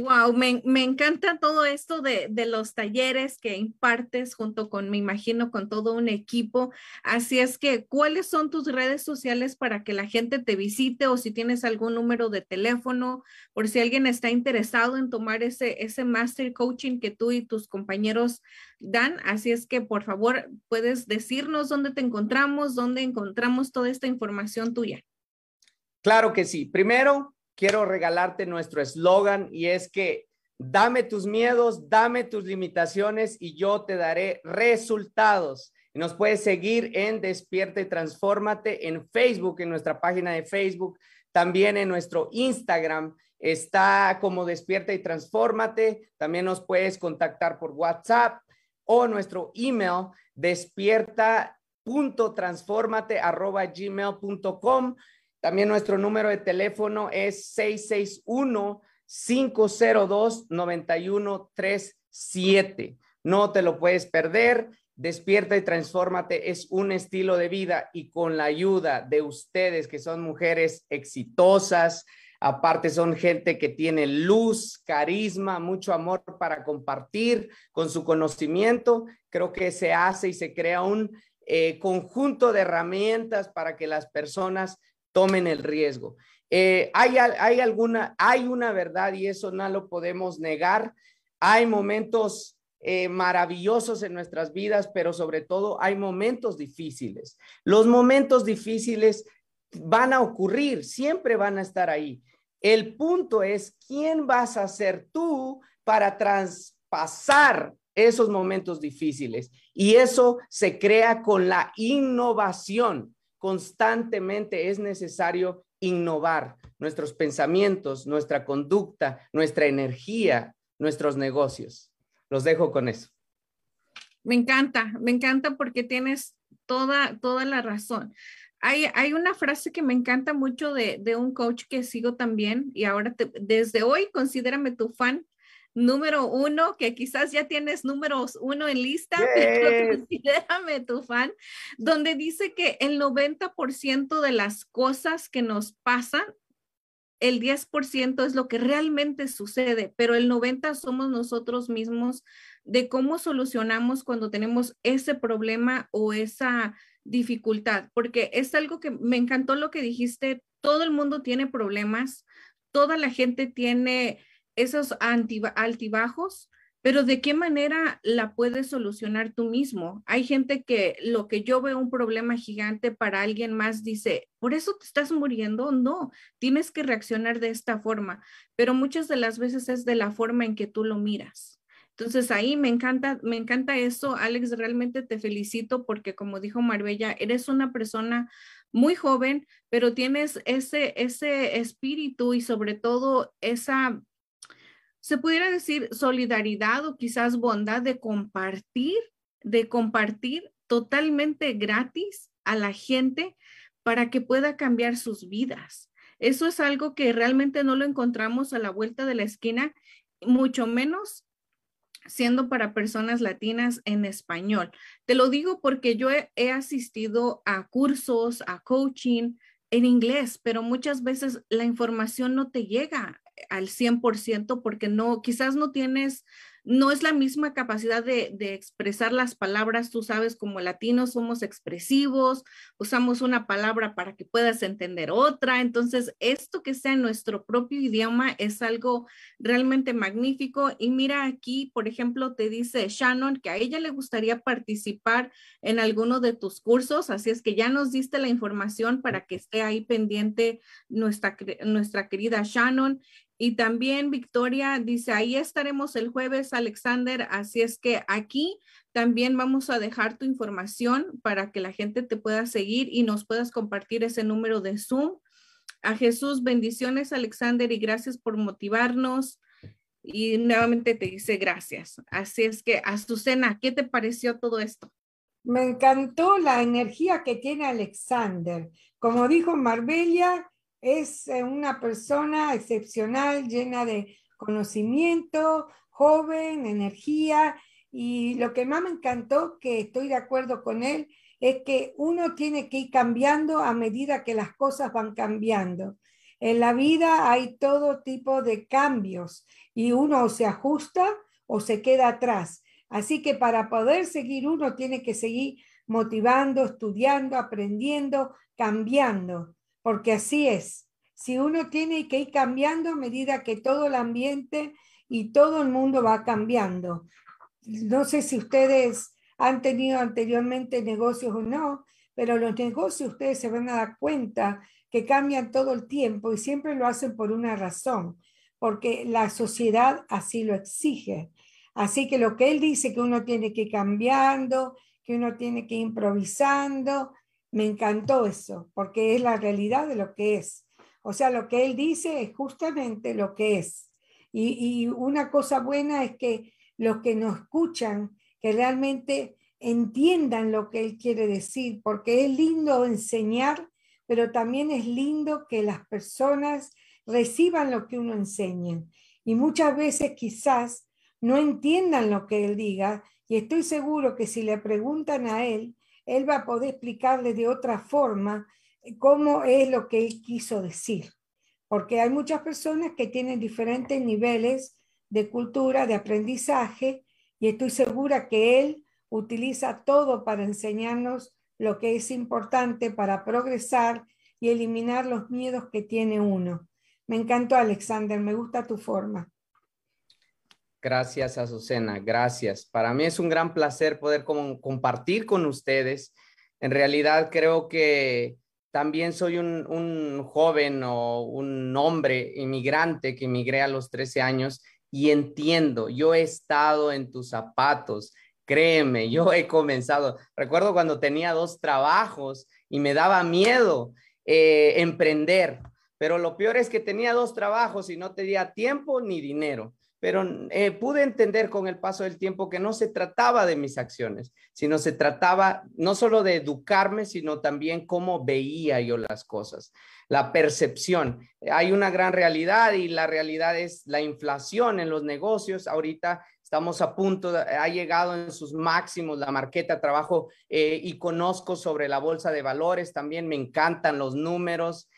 Wow, me, me, encanta todo esto de, de, los talleres que impartes junto con, me imagino, con todo un equipo. Así es que, ¿cuáles son tus redes sociales para que la gente te visite o si tienes algún número de teléfono por si alguien está interesado en tomar ese, ese master coaching que tú y tus compañeros dan? Así es que, por favor, puedes decirnos dónde te encontramos, dónde encontramos toda esta información tuya. Claro que sí. Primero, quiero regalarte nuestro eslogan y es que dame tus miedos, dame tus limitaciones y yo te daré resultados. Nos puedes seguir en Despierta y Transfórmate en Facebook, en nuestra página de Facebook, también en nuestro Instagram. Está como Despierta y Transfórmate. También nos puedes contactar por WhatsApp o nuestro email despierta.transformate.gmail.com también nuestro número de teléfono es 661-502-9137. No te lo puedes perder. Despierta y transfórmate es un estilo de vida y con la ayuda de ustedes que son mujeres exitosas, aparte son gente que tiene luz, carisma, mucho amor para compartir con su conocimiento, creo que se hace y se crea un eh, conjunto de herramientas para que las personas tomen el riesgo. Eh, hay, hay alguna, hay una verdad y eso no lo podemos negar. Hay momentos eh, maravillosos en nuestras vidas, pero sobre todo hay momentos difíciles. Los momentos difíciles van a ocurrir, siempre van a estar ahí. El punto es quién vas a ser tú para traspasar esos momentos difíciles. Y eso se crea con la innovación constantemente es necesario innovar nuestros pensamientos, nuestra conducta, nuestra energía, nuestros negocios. Los dejo con eso. Me encanta, me encanta porque tienes toda, toda la razón. Hay, hay, una frase que me encanta mucho de, de un coach que sigo también y ahora desde hoy considérame tu fan número uno, que quizás ya tienes números uno en lista, pero considérame tu fan, donde dice que el 90% de las cosas que nos pasan el 10% es lo que realmente sucede, pero el 90% somos nosotros mismos de cómo solucionamos cuando tenemos ese problema o esa dificultad, porque es algo que me encantó lo que dijiste, todo el mundo tiene problemas, toda la gente tiene esos altibajos, pero ¿de qué manera la puedes solucionar tú mismo? Hay gente que lo que yo veo un problema gigante para alguien más dice, ¿por eso te estás muriendo? No, tienes que reaccionar de esta forma, pero muchas de las veces es de la forma en que tú lo miras. Entonces ahí me encanta, me encanta eso, Alex, realmente te felicito porque como dijo Marbella, eres una persona muy joven, pero tienes ese, ese espíritu y sobre todo esa se pudiera decir solidaridad o quizás bondad de compartir, de compartir totalmente gratis a la gente para que pueda cambiar sus vidas. Eso es algo que realmente no lo encontramos a la vuelta de la esquina, mucho menos siendo para personas latinas en español. Te lo digo porque yo he, he asistido a cursos, a coaching en inglés, pero muchas veces la información no te llega al 100% porque no, quizás no tienes no es la misma capacidad de, expresar las palabras. Tú sabes, como latinos somos expresivos, usamos una palabra para que puedas entender otra. Entonces, esto que sea nuestro propio idioma es algo realmente magnífico. Y mira aquí, por ejemplo, te dice Shannon que a ella le gustaría participar en alguno de tus cursos. Así es que ya nos diste la información para que esté ahí pendiente nuestra, nuestra querida Shannon. Y también Victoria dice, ahí estaremos el jueves, Alexander. Así es que aquí también vamos a dejar tu información para que la gente te pueda seguir y nos puedas compartir ese número de Zoom. A Jesús, bendiciones, Alexander, y gracias por motivarnos. Y nuevamente te dice gracias. Así es que, Azucena, ¿qué te pareció todo esto? Me encantó la energía que tiene Alexander. Como dijo Marbella, es eh, una persona excepcional, llena de conocimiento, joven, energía. Y lo que más me encantó, que estoy de acuerdo con él, es que uno tiene que ir cambiando a medida que las cosas van cambiando. En la vida hay todo tipo de cambios y uno se ajusta o se queda atrás. Así que para poder seguir uno tiene que seguir motivando, estudiando, aprendiendo, cambiando porque así es. Si uno tiene que ir cambiando a medida que todo el ambiente y todo el mundo va cambiando. No sé si ustedes han tenido anteriormente negocios o no, pero los negocios ustedes se van a dar cuenta que cambian todo el tiempo y siempre lo hacen por una razón, porque la sociedad así lo exige. Así que lo que él dice que uno tiene que ir cambiando, que uno tiene que ir improvisando, me encantó eso, porque es la realidad de lo que es. O sea, lo que él dice es justamente lo que es. Y, una cosa buena es que los que nos escuchan, que realmente entiendan lo que él quiere decir, porque es lindo enseñar, pero también es lindo que las personas reciban lo que uno enseña. Y muchas veces quizás no entiendan lo que él diga, y estoy seguro que si le preguntan a él, él va a poder explicarle de otra forma eh, cómo es lo que él quiso decir. Porque hay muchas personas que tienen diferentes niveles de cultura, de aprendizaje, y estoy segura que él utiliza todo para enseñarnos lo que es importante para progresar y eliminar los miedos que tiene uno. Me encantó, Alexander, me gusta tu forma. Gracias, Azucena. Gracias. Para mí es un gran placer poder compartir con ustedes. En realidad creo que también soy un, joven o un hombre inmigrante que emigré a los 13 años y entiendo, yo he estado en tus zapatos. Créeme, yo he comenzado. Recuerdo cuando tenía dos trabajos y me daba miedo eh, emprender, pero lo peor es que tenía dos trabajos y no tenía tiempo ni dinero pero eh, pude entender con el paso del tiempo que no se trataba de mis acciones, sino se trataba no solo de educarme, sino también cómo veía yo las cosas, la percepción. Hay una gran realidad y la realidad es la inflación en los negocios. Ahorita estamos a punto, ha llegado en sus máximos la marqueta, trabajo eh, y conozco sobre la bolsa de valores, también me encantan los números.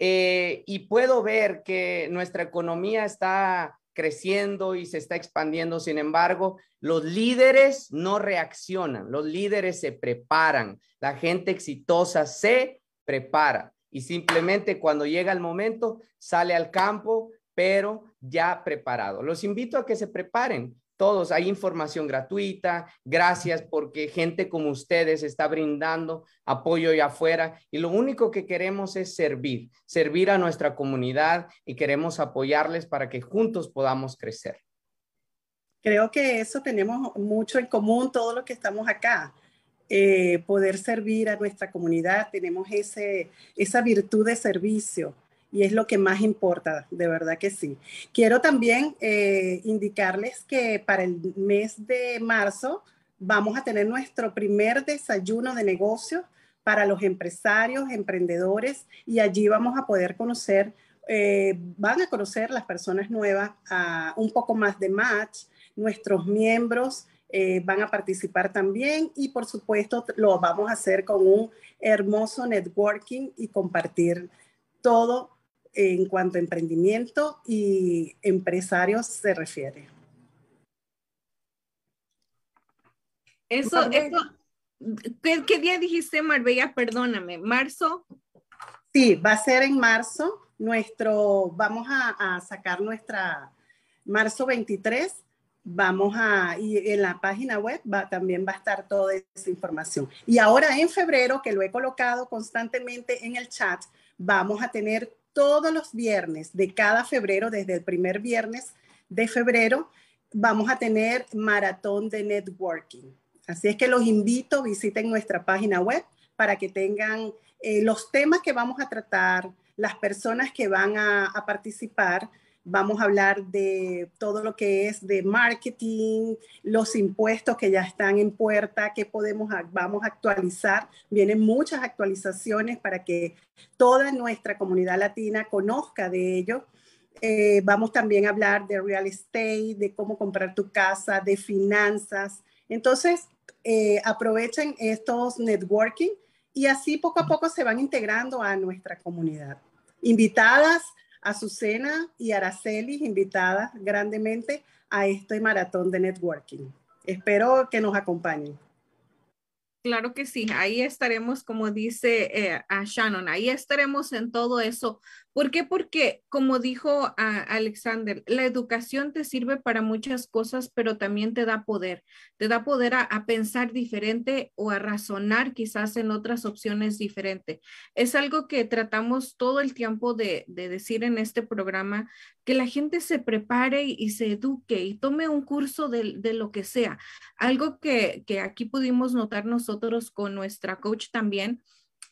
Eh, y puedo ver que nuestra economía está creciendo y se está expandiendo. Sin embargo, los líderes no reaccionan, los líderes se preparan, la gente exitosa se prepara y simplemente cuando llega el momento sale al campo, pero ya preparado. Los invito a que se preparen todos, hay información gratuita. Gracias porque gente como ustedes está brindando apoyo allá afuera y lo único que queremos es servir, servir a nuestra comunidad y queremos apoyarles para que juntos podamos crecer. Creo que eso tenemos mucho en común todos los que estamos acá. Eh, poder servir a nuestra comunidad, tenemos ese, esa virtud de servicio y es lo que más importa, de verdad que sí. Quiero también eh, indicarles que para el mes de marzo vamos a tener nuestro primer desayuno de negocios para los empresarios, emprendedores y allí vamos a poder conocer, eh, van a conocer las personas nuevas a un poco más de match, nuestros miembros. Eh, van a participar también y por supuesto lo vamos a hacer con un hermoso networking y compartir todo en cuanto a emprendimiento y empresarios se refiere. Eso, eso, ¿qué, día dijiste, Marbella? Perdóname, ¿marzo? Sí, va a ser en marzo. Nuestro, vamos a, sacar nuestra, marzo 23, vamos a, y en la página web va, también va a estar toda esa información. Y ahora en febrero, que lo he colocado constantemente en el chat, vamos a tener todos los viernes de cada febrero, desde el primer viernes de febrero, vamos a tener maratón de networking. Así es que los invito, visiten nuestra página web para que tengan eh, los temas que vamos a tratar, las personas que van a participar Vamos a hablar de todo lo que es de marketing, los impuestos que ya están en puerta, que podemos, vamos a actualizar. Vienen muchas actualizaciones para que toda nuestra comunidad latina conozca de ello. Eh, vamos también a hablar de real estate, de cómo comprar tu casa, de finanzas. Entonces, eh, aprovechen estos networking y así poco a poco se van integrando a nuestra comunidad. Invitadas Azucena y Araceli invitadas grandemente a este maratón de networking. Espero que nos acompañen. Claro que sí, ahí estaremos, como dice eh, a Shannon, ahí estaremos en todo eso. ¿Por qué? Porque, como dijo Alexander, la educación te sirve para muchas cosas, pero también te da poder. Te da poder a, pensar diferente o a razonar quizás en otras opciones diferentes. Es algo que tratamos todo el tiempo de, decir en este programa, que la gente se prepare y, se eduque y tome un curso de, lo que sea. Algo que, que aquí pudimos notar nosotros con nuestra coach también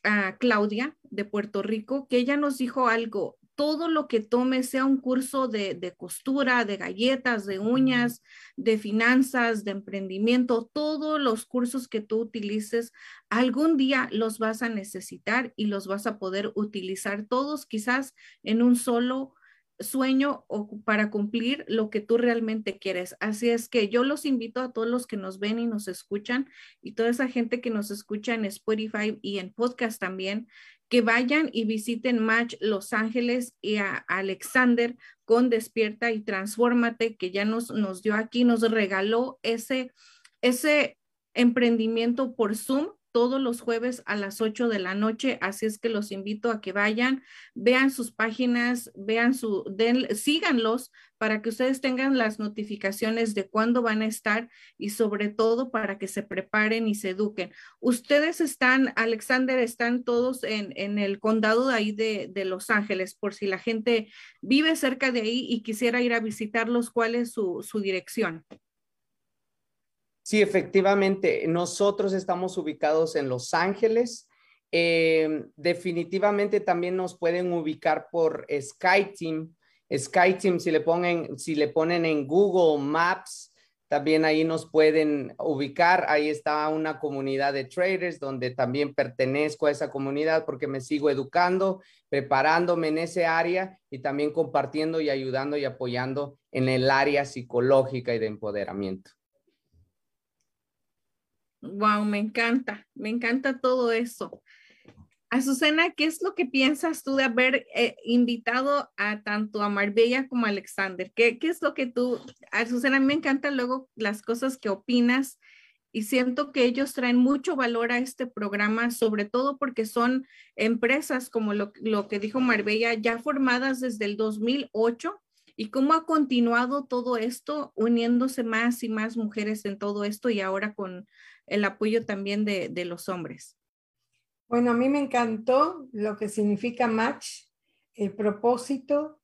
a Claudia de Puerto Rico, que ella nos dijo algo, todo lo que tome, sea un curso de, costura, de galletas, de uñas, de finanzas, de emprendimiento, todos los cursos que tú utilices, algún día los vas a necesitar y los vas a poder utilizar todos quizás en un solo sueño o para cumplir lo que tú realmente quieres. Así es que yo los invito a todos los que nos ven y nos escuchan y toda esa gente que nos escucha en Spotify y en podcast también, que vayan y visiten Match Los Ángeles y a Alexander con Despierta y Transfórmate, que ya nos, nos dio aquí, nos regaló ese, ese emprendimiento por Zoom todos los jueves a las 8 de la noche, así es que los invito a que vayan, vean sus páginas, vean su, den, síganlos para que ustedes tengan las notificaciones de cuándo van a estar y sobre todo para que se preparen y se eduquen. Ustedes están, Alexander, están todos en, en el condado de ahí de, Los Ángeles, por si la gente vive cerca de ahí y quisiera ir a visitarlos, ¿cuál es su, su dirección? Sí, efectivamente, nosotros estamos ubicados en Los Ángeles. Eh, definitivamente también nos pueden ubicar por SkyTeam SkyTeam, si le ponen, si le ponen en Google Maps, también ahí nos pueden ubicar. Ahí está una comunidad de traders donde también pertenezco a esa comunidad porque me sigo educando, preparándome en ese área y también compartiendo y ayudando y apoyando en el área psicológica y de empoderamiento. Wow, me encanta, me encanta todo eso. Azucena, ¿qué es lo que piensas tú de haber eh, invitado a tanto a Marbella como a Alexander? ¿Qué, ¿Qué, es lo que tú, Azucena, me encantan luego las cosas que opinas y siento que ellos traen mucho valor a este programa, sobre todo porque son empresas como lo, lo que dijo Marbella, ya formadas desde el 2008 y cómo ha continuado todo esto uniéndose más y más mujeres en todo esto y ahora con el apoyo también de, de los hombres. Bueno, a mí me encantó lo que significa match, el propósito,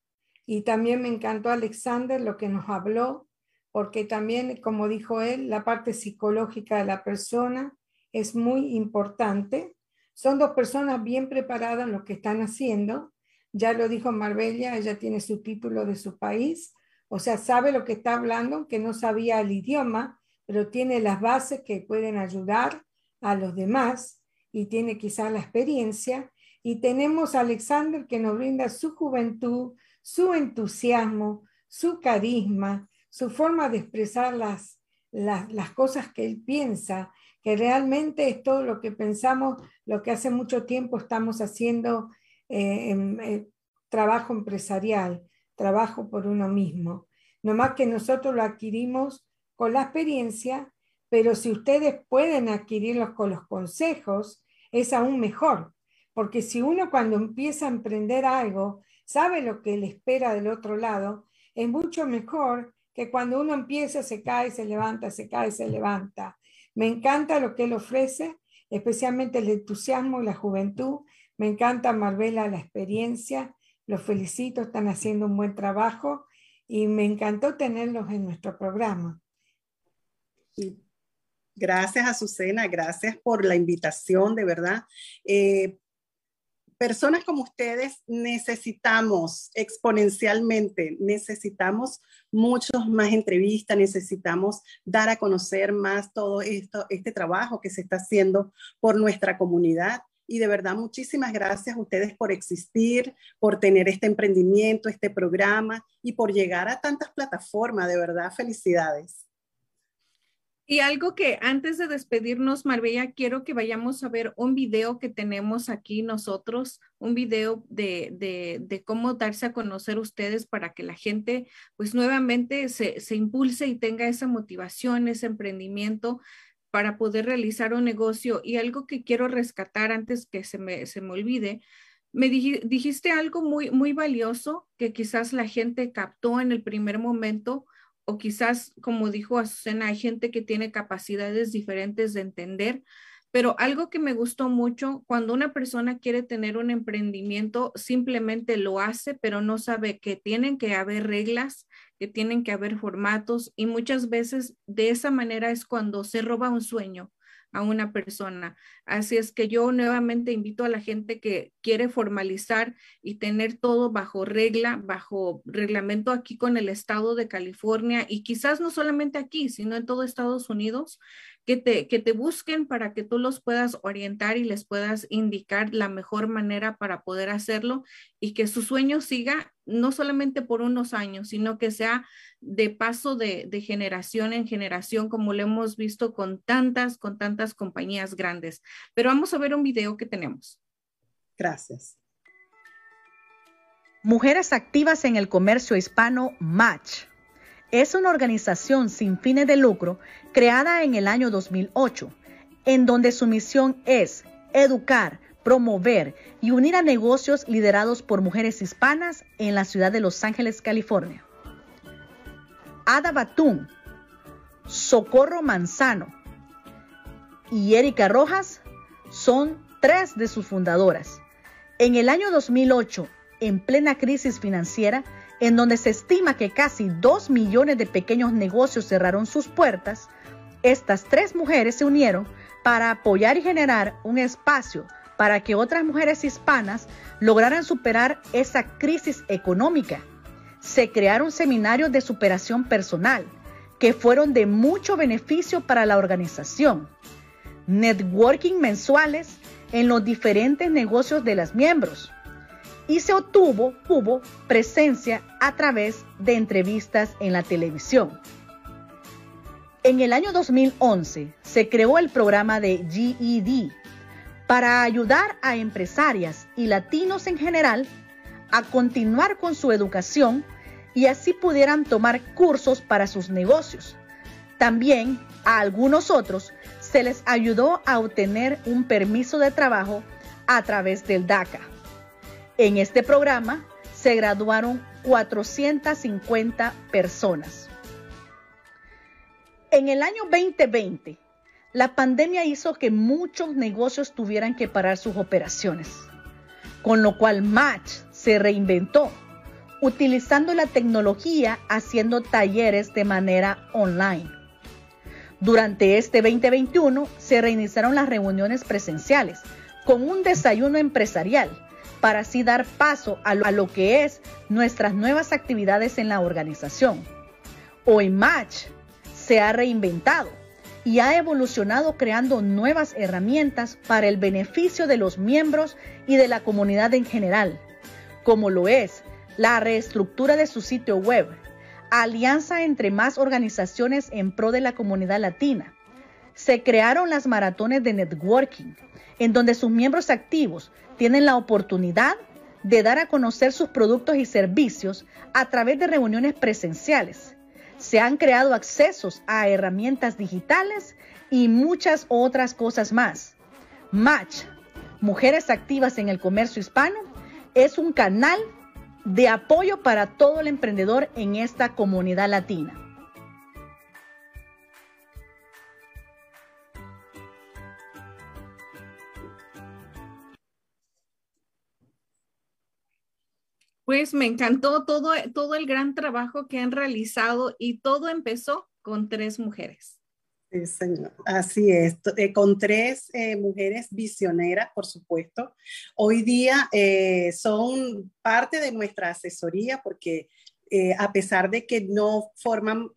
y también me encantó Alexander lo que nos habló, porque también, como dijo él, la parte psicológica de la persona es muy importante. Son dos personas bien preparadas en lo que están haciendo. Ya lo dijo Marbella, ella tiene su título de su país, o sea, sabe lo que está hablando, que no sabía el idioma, pero tiene las bases que pueden ayudar a los demás y tiene quizá la experiencia. Y tenemos a Alexander que nos brinda su juventud, su entusiasmo, su carisma, su forma de expresar las, las, cosas que él piensa, que realmente es todo lo que pensamos, lo que hace mucho tiempo estamos haciendo eh, en, eh, trabajo empresarial, trabajo por uno mismo. No más que nosotros lo adquirimos con la experiencia, pero si ustedes pueden adquirirlos con los consejos, es aún mejor, porque si uno cuando empieza a emprender algo sabe lo que le espera del otro lado, es mucho mejor que cuando uno empieza, se cae, se levanta, se cae, se levanta. Me encanta lo que él ofrece, especialmente el entusiasmo y la juventud. Me encanta Marbella la experiencia. Los felicito, están haciendo un buen trabajo y me encantó tenerlos en nuestro programa. Gracias, Azucena, gracias por la invitación, de verdad. Eh, personas como ustedes necesitamos exponencialmente, necesitamos muchos más entrevistas, necesitamos dar a conocer más todo esto, este trabajo que se está haciendo por nuestra comunidad. Y de verdad, muchísimas gracias a ustedes por existir, por tener este emprendimiento, este programa y por llegar a tantas plataformas. De verdad, felicidades. Y algo que antes de despedirnos, Marbella, quiero que vayamos a ver un video que tenemos aquí nosotros, un video de, de, cómo darse a conocer ustedes para que la gente pues nuevamente se, se impulse y tenga esa motivación, ese emprendimiento para poder realizar un negocio. Y algo que quiero rescatar antes que se me, se me olvide, me dijiste algo muy, muy valioso que quizás la gente captó en el primer momento o quizás, como dijo Azucena, hay gente que tiene capacidades diferentes de entender, pero algo que me gustó mucho, cuando una persona quiere tener un emprendimiento, simplemente lo hace, pero no sabe que tienen que haber reglas, que tienen que haber formatos y muchas veces de esa manera es cuando se roba un sueño a una persona. Así es que yo nuevamente invito a la gente que quiere formalizar y tener todo bajo regla, bajo reglamento aquí con el estado de California y quizás no solamente aquí, sino en todo Estados Unidos, que te, que te busquen para que tú los puedas orientar y les puedas indicar la mejor manera para poder hacerlo y que su sueño siga no solamente por unos años, sino que sea de paso de, de generación en generación, como lo hemos visto con tantas, con tantas compañías grandes. Pero vamos a ver un video que tenemos. Gracias. Mujeres activas en el comercio hispano Match es una organización sin fines de lucro creada en el año 2008, en donde su misión es educar, promover y unir a negocios liderados por mujeres hispanas en la ciudad de Los Ángeles, California. Ada Batún, Socorro Manzano y Erika Rojas son tres de sus fundadoras. En el año 2008, en plena crisis financiera, en donde se estima que casi 2 millones de pequeños negocios cerraron sus puertas, estas tres mujeres se unieron para apoyar y generar un espacio para que otras mujeres hispanas lograran superar esa crisis económica. se crearon seminarios de superación personal que fueron de mucho beneficio para la organización, networking mensuales en los diferentes negocios de las miembros y se obtuvo hubo presencia a través de entrevistas en la televisión. En el año 2011 se creó el programa de GED para ayudar a empresarias y latinos en general a continuar con su educación y así pudieran tomar cursos para sus negocios. También a algunos otros se les ayudó a obtener un permiso de trabajo a través del DACA. En este programa se graduaron 450 personas. En el año 2020, la pandemia hizo que muchos negocios tuvieran que parar sus operaciones, con lo cual Match se reinventó, utilizando la tecnología haciendo talleres de manera online. Durante este 2021 se reiniciaron las reuniones presenciales con un desayuno empresarial para así dar paso a lo, que es nuestras nuevas actividades en la organización. Hoy Match se ha reinventado y ha evolucionado creando nuevas herramientas para el beneficio de los miembros y de la comunidad en general, como lo es la reestructura de su sitio web, alianza entre más organizaciones en pro de la comunidad latina. Se crearon las maratones de networking, en donde sus miembros activos tienen la oportunidad de dar a conocer sus productos y servicios a través de reuniones presenciales se han creado accesos a herramientas digitales y muchas otras cosas más. Match, Mujeres Activas en el Comercio Hispano, es un canal de apoyo para todo el emprendedor en esta comunidad latina. Pues me encantó todo, todo el gran trabajo que han realizado y todo empezó con tres mujeres. Sí, señor. Así es, eh, con tres eh, mujeres visioneras, por supuesto. Hoy día eh, son parte de nuestra asesoría porque a pesar de que no forman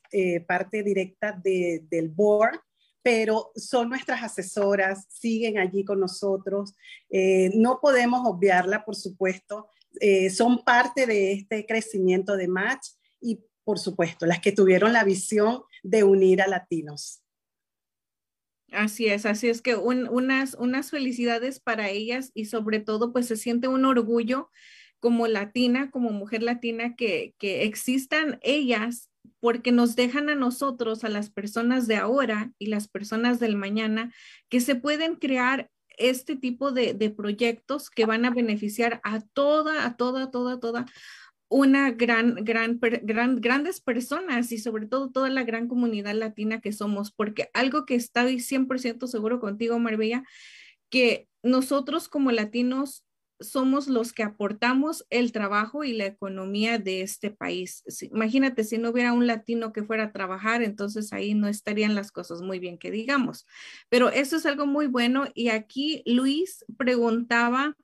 parte directa del board, pero son nuestras asesoras, siguen allí con nosotros. no podemos obviarla, por supuesto, eh, son parte de este crecimiento de Match y, por supuesto, las que tuvieron la visión de unir a latinos. Así es, así es que unas, unas felicidades para ellas y sobre todo pues se siente un orgullo como latina, como mujer latina, que, que existan ellas porque nos dejan a nosotros, a las personas de ahora y las personas del mañana, que se pueden crear este tipo de, proyectos que van a beneficiar a toda, a toda, toda, toda una gran, gran, gran, grandes personas y sobre todo toda la gran comunidad latina que somos, porque algo que estoy 100% seguro contigo, Marbella, que nosotros como latinos somos los que aportamos el trabajo y la economía de este país. imagínate si no hubiera un latino que fuera a trabajar, entonces ahí no estarían las cosas muy bien que digamos. Pero eso es algo muy bueno y aquí Luis preguntaba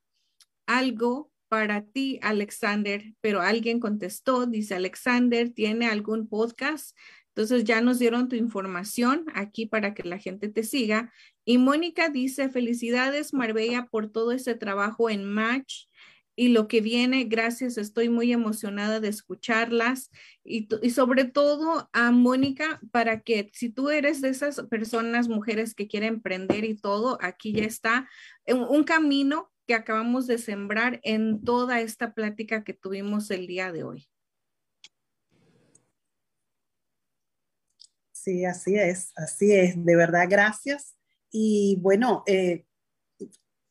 algo para ti, Alexander, pero alguien contestó, dice Alexander, ¿tiene algún podcast? Entonces ya nos dieron tu información aquí para que la gente te siga. Y Mónica dice, felicidades Marbella por todo ese trabajo en Match y lo que viene. Gracias, estoy muy emocionada de escucharlas. Y, sobre todo a Mónica, para que si tú eres de esas personas, mujeres que quieren emprender y todo, aquí ya está un camino que acabamos de sembrar en toda esta plática que tuvimos el día de hoy. Sí, así es, así es. De verdad, gracias. Y bueno, eh,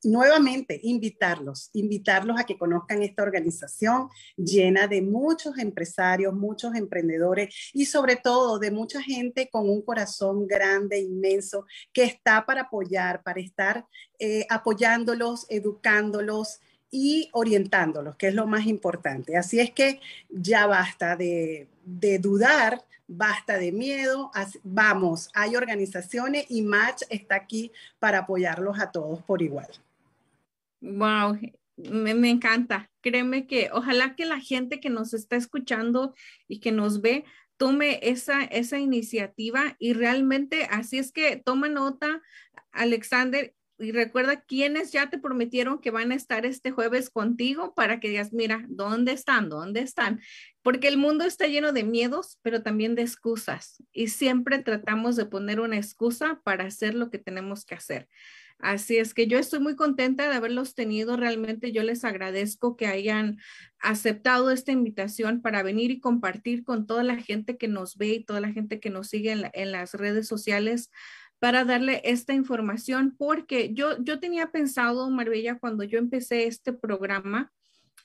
nuevamente invitarlos, invitarlos a que conozcan esta organización llena de muchos empresarios, muchos emprendedores y sobre todo de mucha gente con un corazón grande, inmenso, que está para apoyar, para estar eh, apoyándolos, educándolos y orientándolos, que es lo más importante. Así es que ya basta de, de dudar basta de miedo, vamos, hay organizaciones y Match está aquí para apoyarlos a todos por igual. Wow, Me, me, encanta. Créeme que ojalá que la gente que nos está escuchando y que nos ve tome esa, esa iniciativa y realmente así es que toma nota, Alexander, y recuerda quiénes ya te prometieron que van a estar este jueves contigo para que digas, mira, ¿dónde están? ¿Dónde están? Porque el mundo está lleno de miedos, pero también de excusas. Y siempre tratamos de poner una excusa para hacer lo que tenemos que hacer. Así es que yo estoy muy contenta de haberlos tenido. Realmente yo les agradezco que hayan aceptado esta invitación para venir y compartir con toda la gente que nos ve y toda la gente que nos sigue en, las redes sociales para darle esta información, porque yo, yo tenía pensado, Marbella, cuando yo empecé este programa,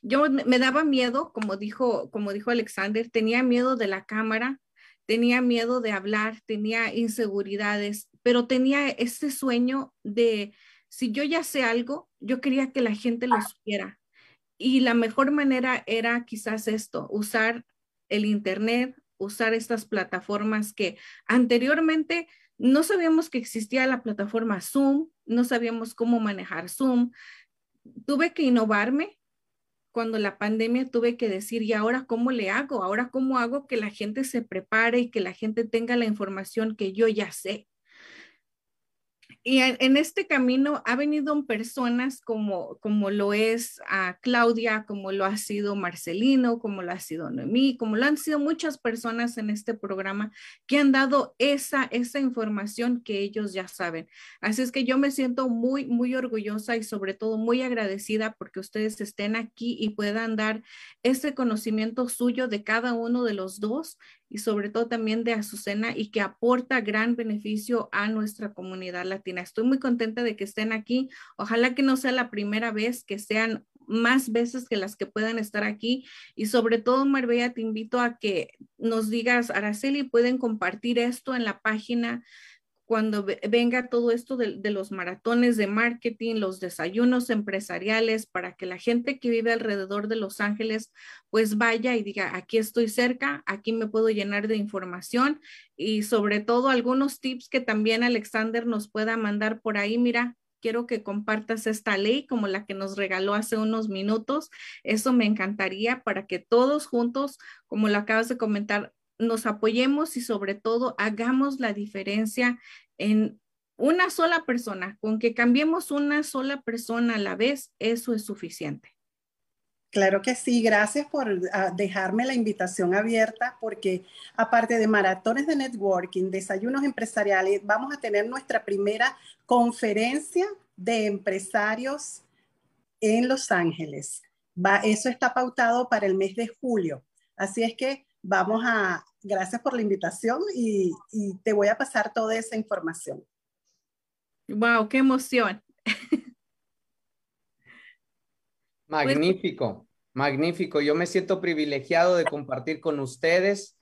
yo me daba miedo, como dijo, como dijo Alexander, tenía miedo de la cámara, tenía miedo de hablar, tenía inseguridades, pero tenía ese sueño de, si yo ya sé algo, yo quería que la gente lo supiera. Y la mejor manera era quizás esto, usar el Internet, usar estas plataformas que anteriormente no sabíamos que existía la plataforma Zoom, no sabíamos cómo manejar Zoom. Tuve que innovarme cuando la pandemia tuve que decir, ¿y ahora cómo le hago? ¿Ahora cómo hago que la gente se prepare y que la gente tenga la información que yo ya sé? Y en, este camino ha venido personas como, como lo es a Claudia, como lo ha sido Marcelino, como lo ha sido Noemí, como lo han sido muchas personas en este programa que han dado esa, esa información que ellos ya saben. Así es que yo me siento muy, muy orgullosa y sobre todo muy agradecida porque ustedes estén aquí y puedan dar ese conocimiento suyo de cada uno de los dos y sobre todo también de Azucena y que aporta gran beneficio a nuestra comunidad latina. Estoy muy contenta de que estén aquí. Ojalá que no sea la primera vez, que sean más veces que las que puedan estar aquí. Y sobre todo, Marbella, te invito a que nos digas, Araceli, pueden compartir esto en la página cuando venga todo esto de, los maratones de marketing, los desayunos empresariales, para que la gente que vive alrededor de Los Ángeles pues vaya y diga, aquí estoy cerca, aquí me puedo llenar de información y sobre todo algunos tips que también Alexander nos pueda mandar por ahí. Mira, quiero que compartas esta ley como la que nos regaló hace unos minutos. Eso me encantaría para que todos juntos, como lo acabas de comentar, nos apoyemos y sobre todo hagamos la diferencia en una sola persona. Con que cambiemos una sola persona a la vez, eso es suficiente. Claro que sí, gracias por ah, dejarme la invitación abierta porque aparte de maratones de networking, desayunos empresariales, vamos a tener nuestra primera conferencia de empresarios en Los Ángeles. Va, eso está pautado para el mes de julio. Así es que vamos a, gracias por la invitación y, te voy a pasar toda esa información. Wow, qué emoción. Magnífico, magnífico. Yo me siento privilegiado de compartir con ustedes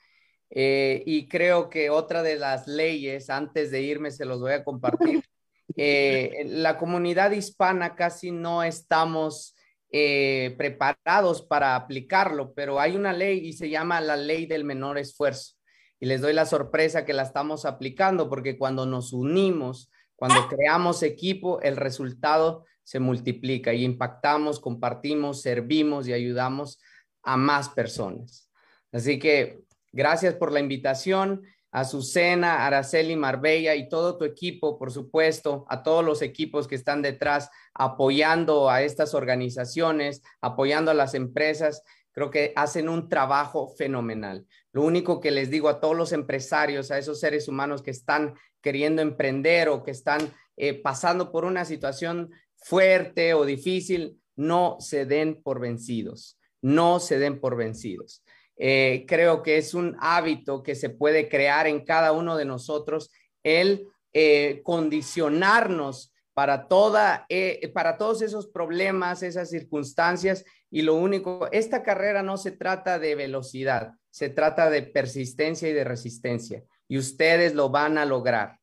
eh, y creo que otra de las leyes, antes de irme, se los voy a compartir. Eh, la comunidad hispana casi no estamos eh, preparados para aplicarlo, pero hay una ley y se llama la ley del menor esfuerzo. Y les doy la sorpresa que la estamos aplicando porque cuando nos unimos, cuando creamos equipo, el resultado se multiplica y impactamos, compartimos, servimos y ayudamos a más personas. Así que gracias por la invitación. Azucena, Araceli, Marbella y todo tu equipo, por supuesto, a todos los equipos que están detrás apoyando a estas organizaciones, apoyando a las empresas. Creo que hacen un trabajo fenomenal. Lo único que les digo a todos los empresarios, a esos seres humanos que están queriendo emprender o que están eh, pasando por una situación fuerte o difícil, no se den por vencidos, no se den por vencidos. Eh, creo que es un hábito que se puede crear en cada uno de nosotros el eh, condicionarnos para toda, eh, para todos esos problemas, esas circunstancias. Y lo único, esta carrera no se trata de velocidad, se trata de persistencia y de resistencia. Y ustedes lo van a lograr.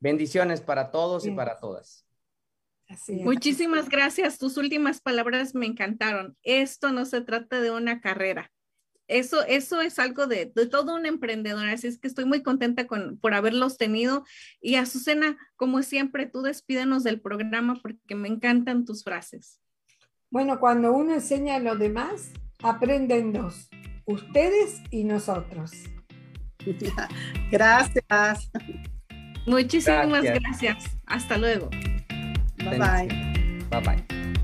Bendiciones para todos y para todas. Muchísimas gracias. Tus últimas palabras me encantaron. Esto no se trata de una carrera, eso, eso es algo de, todo un emprendedor, así es que estoy muy contenta con, por haberlos tenido. Y Azucena, como siempre, tú despídenos del programa porque me encantan tus frases. Bueno, cuando uno enseña a los demás, aprenden dos, ustedes y nosotros. Gracias. Muchísimas gracias. gracias. Hasta luego. Bye bye. Bye bye.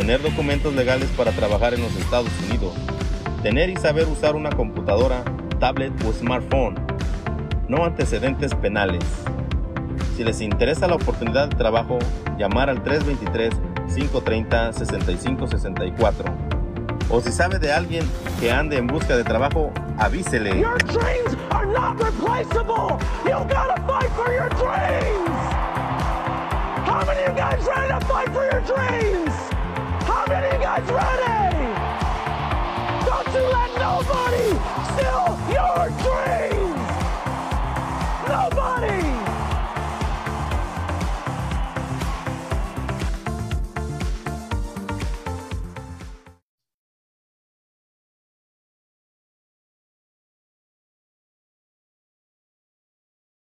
Tener documentos legales para trabajar en los Estados Unidos. Tener y saber usar una computadora, tablet o smartphone. No antecedentes penales. Si les interesa la oportunidad de trabajo, llamar al 323-530-6564 o si sabe de alguien que ande en busca de trabajo, avísele. Your dreams are not replaceable. You gotta fight for your dreams. How many of you guys ready to fight for your dreams? How many of you guys ready? Don't you let nobody steal your dreams! Nobody!